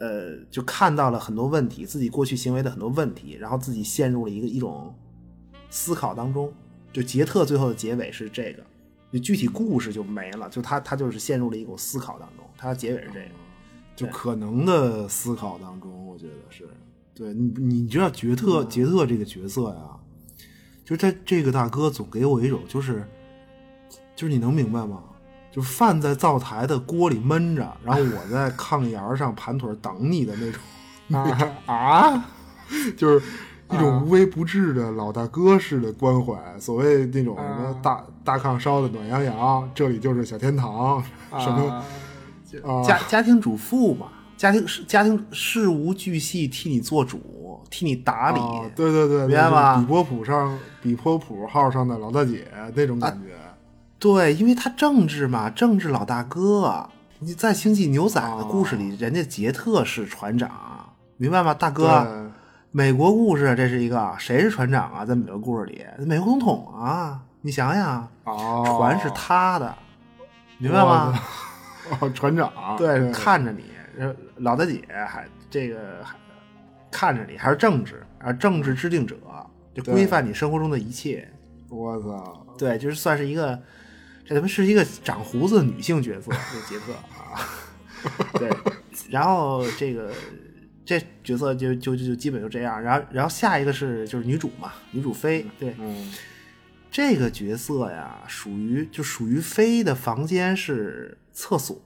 呃，就看到了很多问题，自己过去行为的很多问题，然后自己陷入了一个一种思考当中。就杰特最后的结尾是这个，就具体故事就没了，就他他就是陷入了一种思考当中，他的结尾是这个。就可能的思考当中，我觉得是对你，你知道杰特、杰特这个角色呀，就是他这个大哥总给我一种就是，就是你能明白吗？就饭在灶台的锅里焖着，然后我在炕沿上盘腿等你的那种啊，就是一种无微不至的老大哥式的关怀。所谓那种什么大大炕烧的暖洋洋，这里就是小天堂，什么。啊家家庭主妇嘛，家庭事家庭事无巨细替你做主，替你打理。哦对对对，明白吗比波普上比波普号上的老大姐那种感觉。对，因为他政治嘛，政治老大哥。你在《星际牛仔》的故事里，哦人家杰特是船长，明白吗？大哥，对美国故事这是一个谁是船长啊？在美国故事里，美国总统啊，你想想，哦，船是他的，明白吗？哦，船长，对，看着你，呃老大姐还这个还看着你，还是政治，啊，政治制定者，就规范你生活中的一切。我操，对，就是算是一个，这他妈是一个长胡子的女性角色，这杰克啊。对，然后这个这角色就就就就基本就这样，然后然后下一个是就是女主嘛，女主飞，对，嗯，这个角色呀，属于就属于飞的房间是厕所，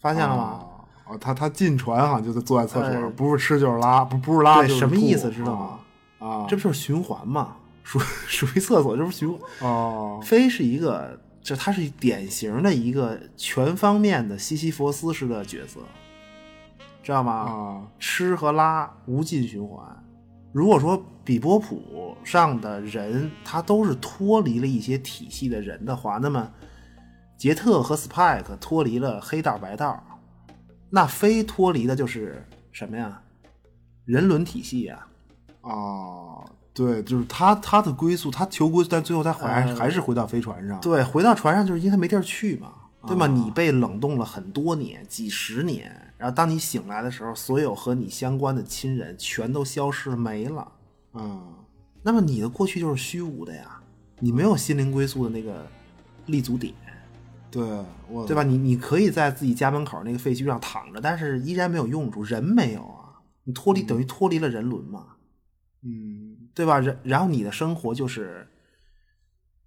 发现了吗？哦，他他进船好像就在坐在厕所，呃不是吃就是拉，不不是拉对就是吐什么意思知道吗？啊，这不就是循环吗？属 属于厕所，这不是循环？哦，飞是一个，就他是典型的一个全方面的西西弗斯式的角色，知道吗？啊，吃和拉无尽循环。如果说比波普上的人他都是脱离了一些体系的人的话，那么杰特和 Spike 脱离了黑道白道，那非脱离的就是什么呀？人伦体系呀、啊，对，就是他他的归宿，他求归宿，但最后他还、呃还是回到飞船上。对，回到船上就是因为他没地儿去嘛，对吗？啊你被冷冻了很多年，几十年，然后当你醒来的时候，所有和你相关的亲人全都消失没了。嗯，那么你的过去就是虚无的呀，你没有心灵归宿的那个立足点，对，我对吧？？你你可以在自己家门口那个废墟上躺着，但是依然没有用处，人没有啊，你脱离等于脱离了人伦嘛，嗯，对吧？然然后你的生活就是，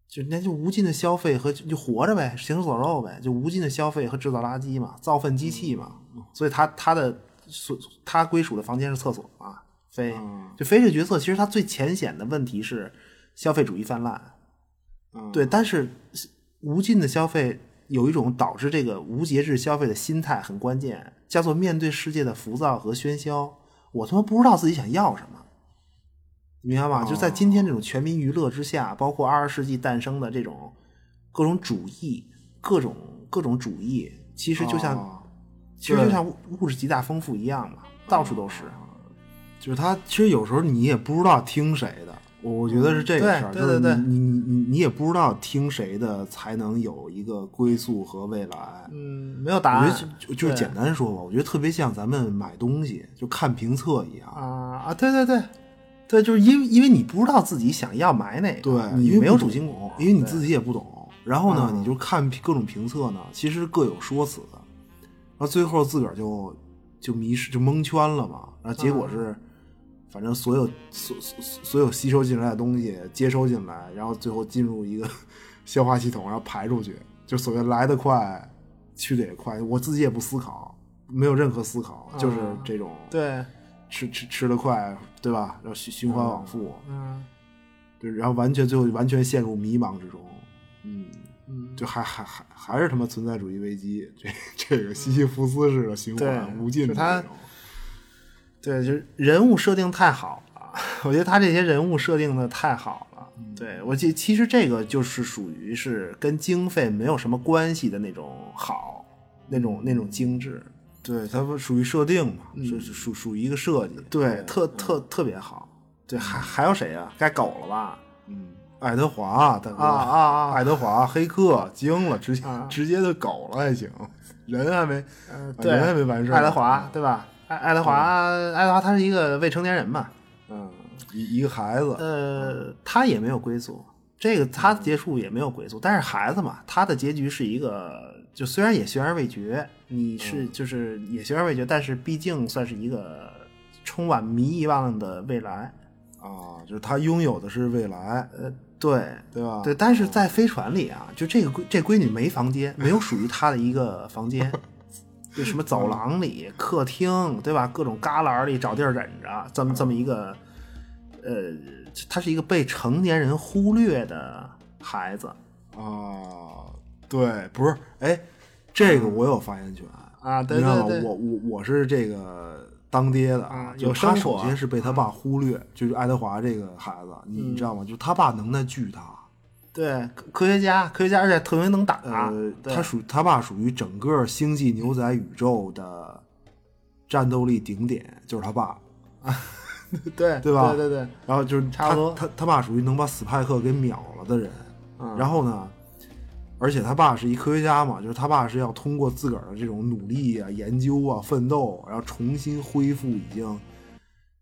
就那就无尽的消费和就活着呗，行尸走肉呗，就无尽的消费和制造垃圾嘛，造粪机器嘛。所以他他的所他归属的房间是厕所啊。飞嗯。就飞这角色，其实他最浅显的问题是消费主义泛滥，嗯。对，但是无尽的消费有一种导致这个无节制消费的心态很关键，叫做面对世界的浮躁和喧嚣，我他妈不知道自己想要什么，你明白吗？就在今天这种全民娱乐之下，包括二十世纪诞生的这种各种主义、各种各种主义，其实就像、哦其实就像物物质极大丰富一样嘛，到处都是。就是他其实有时候你也不知道听谁的，我我觉得是这个事儿，对就是对对对你你你你也不知道听谁的才能有一个归宿和未来。嗯，没有答案我觉得就就是简单说吧，我觉得特别像咱们买东西就看评测一样。啊啊，对对对，对，就是因为因为你不知道自己想要买哪个，对，你没有主心骨，因为你自己也不懂。然后呢，嗯你就看各种评测呢，其实各有说辞，然后最后自个儿就就迷失就蒙圈了嘛。然后结果是，反正所有所所所有吸收进来的东西接收进来，然后最后进入一个 消化系统，然后排出去，就所谓来得快，去得也快。我自己也不思考，没有任何思考，就是嗯这种对，吃吃吃得快，对吧？然后循循环往复。嗯对，然后完全最后完全陷入迷茫之中，嗯，嗯，就还还还还是他妈存在主义危机，这这个西西弗斯式的循环对无尽的他那种对，就是人物设定太好了，我觉得他这些人物设定的太好了。嗯对我记，其实这个就是属于是跟经费没有什么关系的那种好，那种那种精致。对，它不属于设定嘛，是是属属于一个设计，嗯对，特特特别好。对，还还有谁啊？该狗了吧？嗯，爱德华大哥。啊啊啊。爱德华黑客惊了，直接啊。直接就狗了还行，人还没人还没完事儿。爱德华对吧？爱爱德华，爱德华他是一个未成年人嘛，嗯，一一个孩子，呃，他也没有归宿，这个他的结束也没有归宿，但是孩子嘛，他的结局是一个，就虽然也悬而未决，你是就是也悬而未决，但是毕竟算是一个充满迷遗忘的未来，啊，就是他拥有的是未来，呃，对。对吧？对，但是在飞船里啊，就这个闺这闺女没房间，没有属于她的一个房间，就什么走廊里、客厅，对吧？各种旮旯里找地儿忍着，这么这么一个，呃，她是一个被成年人忽略的孩子。啊，对，不是，哎，这个我有发言权。啊，对你知道吗？对对，我我我是这个当爹的啊就有他首先是被他爸忽略，就是爱德华这个孩子，你你知道吗？就是他爸能耐巨大，对科科学家，科学家而且特别能打，呃，他属他爸属于整个星际牛仔宇宙的战斗力顶点，就是他爸。对对吧对对对，然后就是差不多他他他爸属于能把斯派克给秒了的人。嗯然后呢，而且他爸是一科学家嘛，就是他爸是要通过自个儿的这种努力啊、研究啊、奋斗，然后重新恢复已经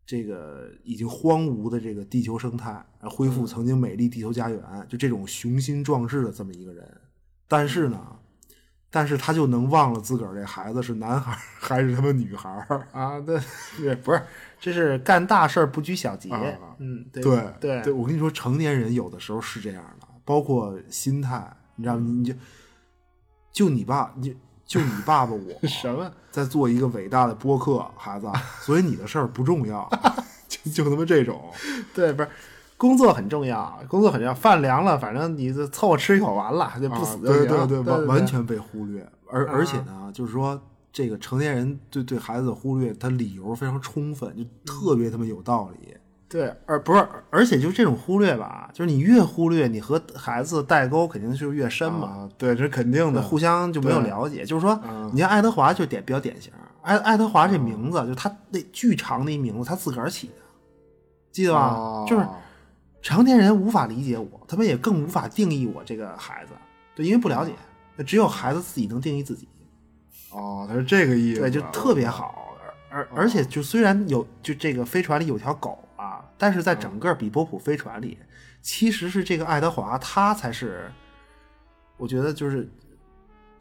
这个已经荒芜的这个地球生态，恢复曾经美丽地球家园，就这种雄心壮志的这么一个人。但是呢，但是他就能忘了自个儿这孩子是男孩还是他妈女孩。啊，对 对，不是，这是干大事不拘小节啊，嗯，对对对对，我跟你说，成年人有的时候是这样的，包括心态，你知道吗？你就就你爸，你就你爸爸我 什么？在做一个伟大的播客，孩子，所以你的事儿不重要，就就他妈这种，对，不是。工作很重要，工作很重要。饭凉了，反正你就凑合吃一口完了，就不死就行。啊对对对完完全被忽略，而啊而且呢，就是说。这个成年人对对孩子的忽略，他理由非常充分，就特别他妈有道理。对，而不是，而且就这种忽略吧，就是你越忽略，你和孩子代沟肯定就是越深嘛。啊，对，这是肯定的。互相就没有了解。就是说，嗯你像爱德华就典比较典型，爱爱德华这名字、就是他那巨长的一名字，他自个儿起的，记得吧？哦就是成年人无法理解我，他们也更无法定义我这个孩子，对，因为不了解，只有孩子自己能定义自己，哦，他是这个意思，对，就特别好。而而而且就虽然有就这个飞船里有条狗啊，但是在整个比波普飞船里，其实是这个爱德华他才是，我觉得就是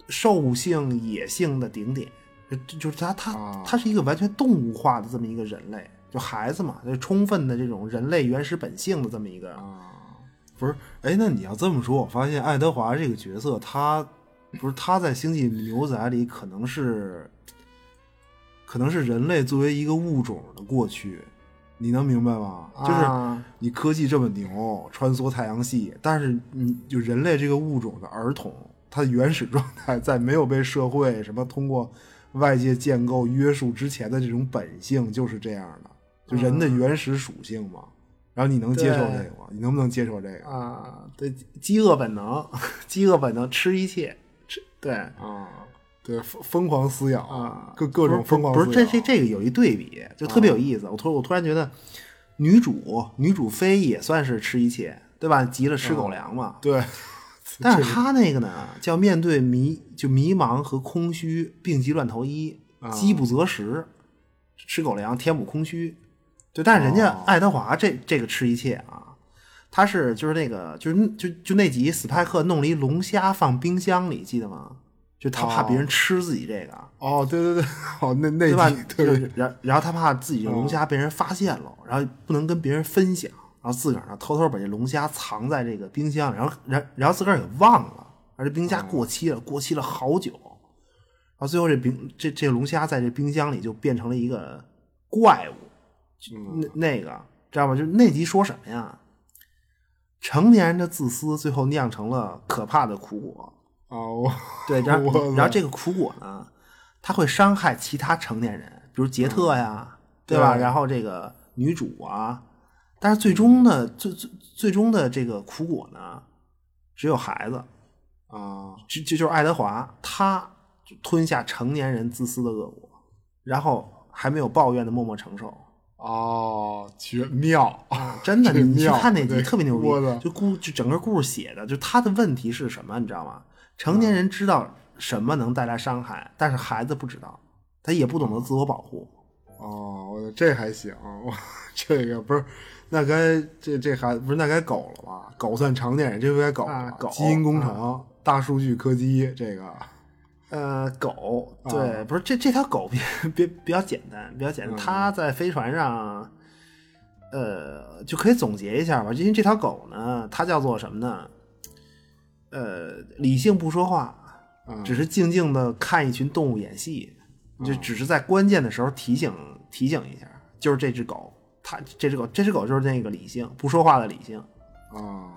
兽性野性的顶点，就就是他他啊他是一个完全动物化的这么一个人类，就孩子嘛，就充分的这种人类原始本性的这么一个。不是，哎，那你要这么说，我发现爱德华这个角色，他不是他在《星际牛仔》里可能是，可能是人类作为一个物种的过去，你能明白吗？就是啊你科技这么牛，穿梭太阳系，但是你就人类这个物种的儿童，他的原始状态在没有被社会什么通过外界建构约束之前的这种本性就是这样的，就人的原始属性嘛。然后你能接受这个吗？你能不能接受这个？啊，对，饥饿本能，饥饿本能，吃一切，吃对啊，对，疯疯狂撕咬啊，各各种疯狂不是不是这这这个有一对比，就特别有意思。我突我突然觉得，女主女主飞也算是吃一切，对吧？急了吃狗粮嘛。对，但 是她那个呢，叫面对迷就迷茫和空虚，病急乱投医，饥不择食，吃狗粮填补空虚。对，但是人家爱德华这这个吃一切啊，他是就是那个就是就就那集斯派克弄了一龙虾放冰箱里，记得吗？就他怕别人吃自己这个。哦，对对对，哦，那那对吧？对是然然后他怕自己这龙虾被人发现了，然后不能跟别人分享，然后自个儿呢偷偷把这龙虾藏在这个冰箱，然后然然后自个儿给忘了，而这冰虾过期了，过期了好久，然后最后这冰这这龙虾在这冰箱里就变成了一个怪物，就那那个知道吗？就那集说什么呀？成年人的自私最后酿成了可怕的苦果。哦，对，然后 然后这个苦果呢，它会伤害其他成年人，比如杰特呀，对吧？对然后这个女主啊，但是最终的最最最终的这个苦果呢，只有孩子，啊，就就就是爱德华，他就吞下成年人自私的恶果，然后还没有抱怨的默默承受。哦，绝妙啊，真的，你你去看那集特别牛逼，就故就整个故事写的，就他的问题是什么，你知道吗？成年人知道什么能带来伤害，但是孩子不知道，他也不懂得自我保护。哦，我这还行，我这个不是，那该这这孩子不是那该狗了吧？狗算成年人，这不该狗了，啊狗基因工程、大数据科技，这个呃，狗啊对，不是这这条狗比比比较简单，比较简单。嗯它在飞船上，呃，就可以总结一下吧。因为这条狗呢，它叫做什么呢？呃，理性不说话，嗯只是静静的看一群动物演戏，就只是在关键的时候提醒提醒一下。就是这只狗，它这只狗，这只狗就是那个理性不说话的理性。啊，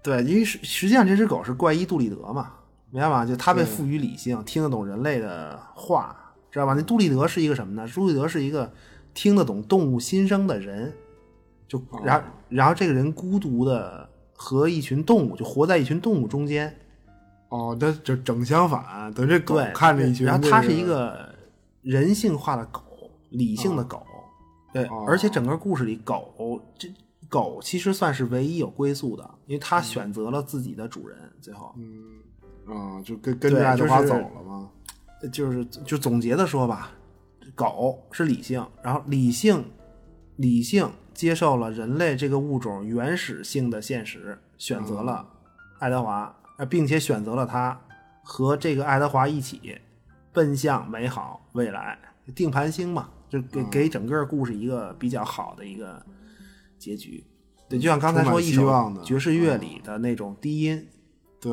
对，因为实实际上这只狗是怪医杜立德嘛，明白吗？就它被赋予理性，听得懂人类的话，知道吧？那杜立德是一个什么呢？杜立德是一个听得懂动物心声的人，就然后、然后这个人孤独的和一群动物，就活在一群动物中间。哦，那就整相反，等这狗，看着一群、然后它是一个人性化的狗，理性的狗，对，哦而且整个故事里狗这狗其实算是唯一有归宿的，因为它选择了自己的主人，最后。嗯啊，就跟跟着爱德华就是走了吗？就是就总结的说吧，狗是理性，然后理性理性接受了人类这个物种原始性的现实，选择了爱德华，呃，并且选择了他和这个爱德华一起奔向美好未来，定盘星嘛，就给给整个故事一个比较好的一个结局。对，就像刚才说一首爵士乐里的那种低音，对，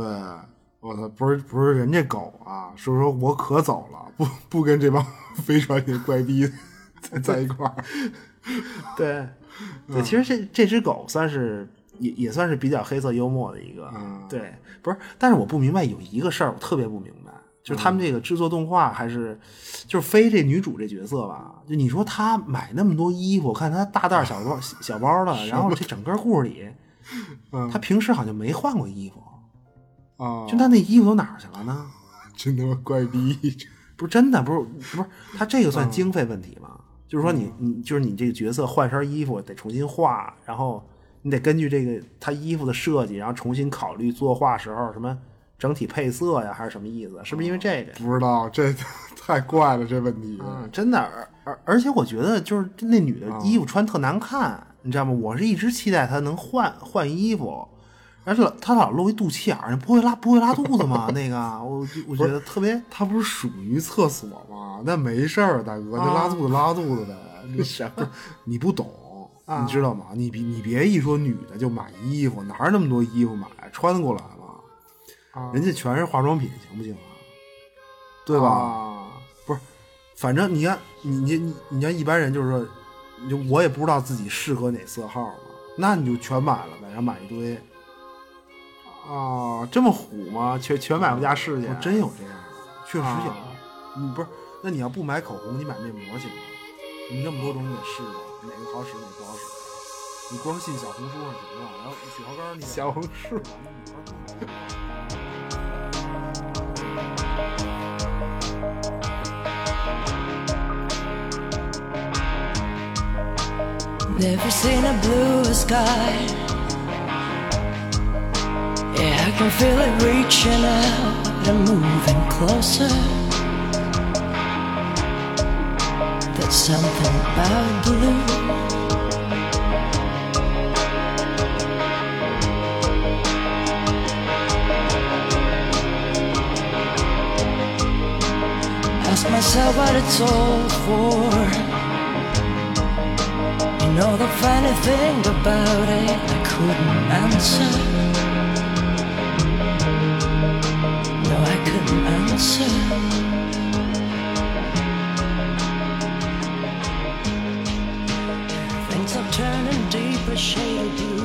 我操，不是不是人家狗啊，是说我可走了，不不跟这帮 飞船里怪逼 在在一块儿。对，对，其实这这只狗算是也也算是比较黑色幽默的一个，嗯对，不是，但是我不明白有一个事儿，我特别不明白，就是他们这个制作动画还是就是飞这女主这角色吧，就你说她买那么多衣服，我看她大袋小包小包的，然后这整个故事里，嗯她平时好像没换过衣服，啊，就她那衣服都哪儿去了呢？真他妈怪逼！不是真的，不是不是，他这个算经费问题吗？就是说你你就是你这个角色换身衣服得重新画，然后你得根据这个他衣服的设计，然后重新考虑作画时候什么整体配色呀，还是什么意思？是不是因为这个？不知道这 太怪了，这问题。嗯，真的，而而而且我觉得就是那女的衣服穿特难看，你知道吗？我是一直期待她能换换衣服，而且他老露一肚脐眼儿，不会拉不会拉肚子吗？那个我我觉得特别他不是属于厕所吗？那没事儿，大哥，那拉肚子拉肚子呗，你 什么？你不懂，你知道吗？你别你别一说女的就买衣服，哪有那么多衣服买，穿得过来吗？人家全是化妆品，行不行啊？对吧？啊不是，反正你看，你你你你像一般人就是说，就我也不知道自己适合哪色号嘛，那你就全买了呗，然后买一堆。啊，这么虎吗？全全买回家试去我，真有这样的，确实有。啊你不是，那你要不买口红，你买面膜行吗？你那么多种你得试吧，哪个好使哪个不好使？你光信小红书上行吗？然后雪花膏你小红书。Never seen a bluer sky. Yeah, I can feel it reaching out and moving closer. There's something about blue. Ask myself what it's all for. You know the funny thing about it, I couldn't answer. Things are turning deeper shade of blue.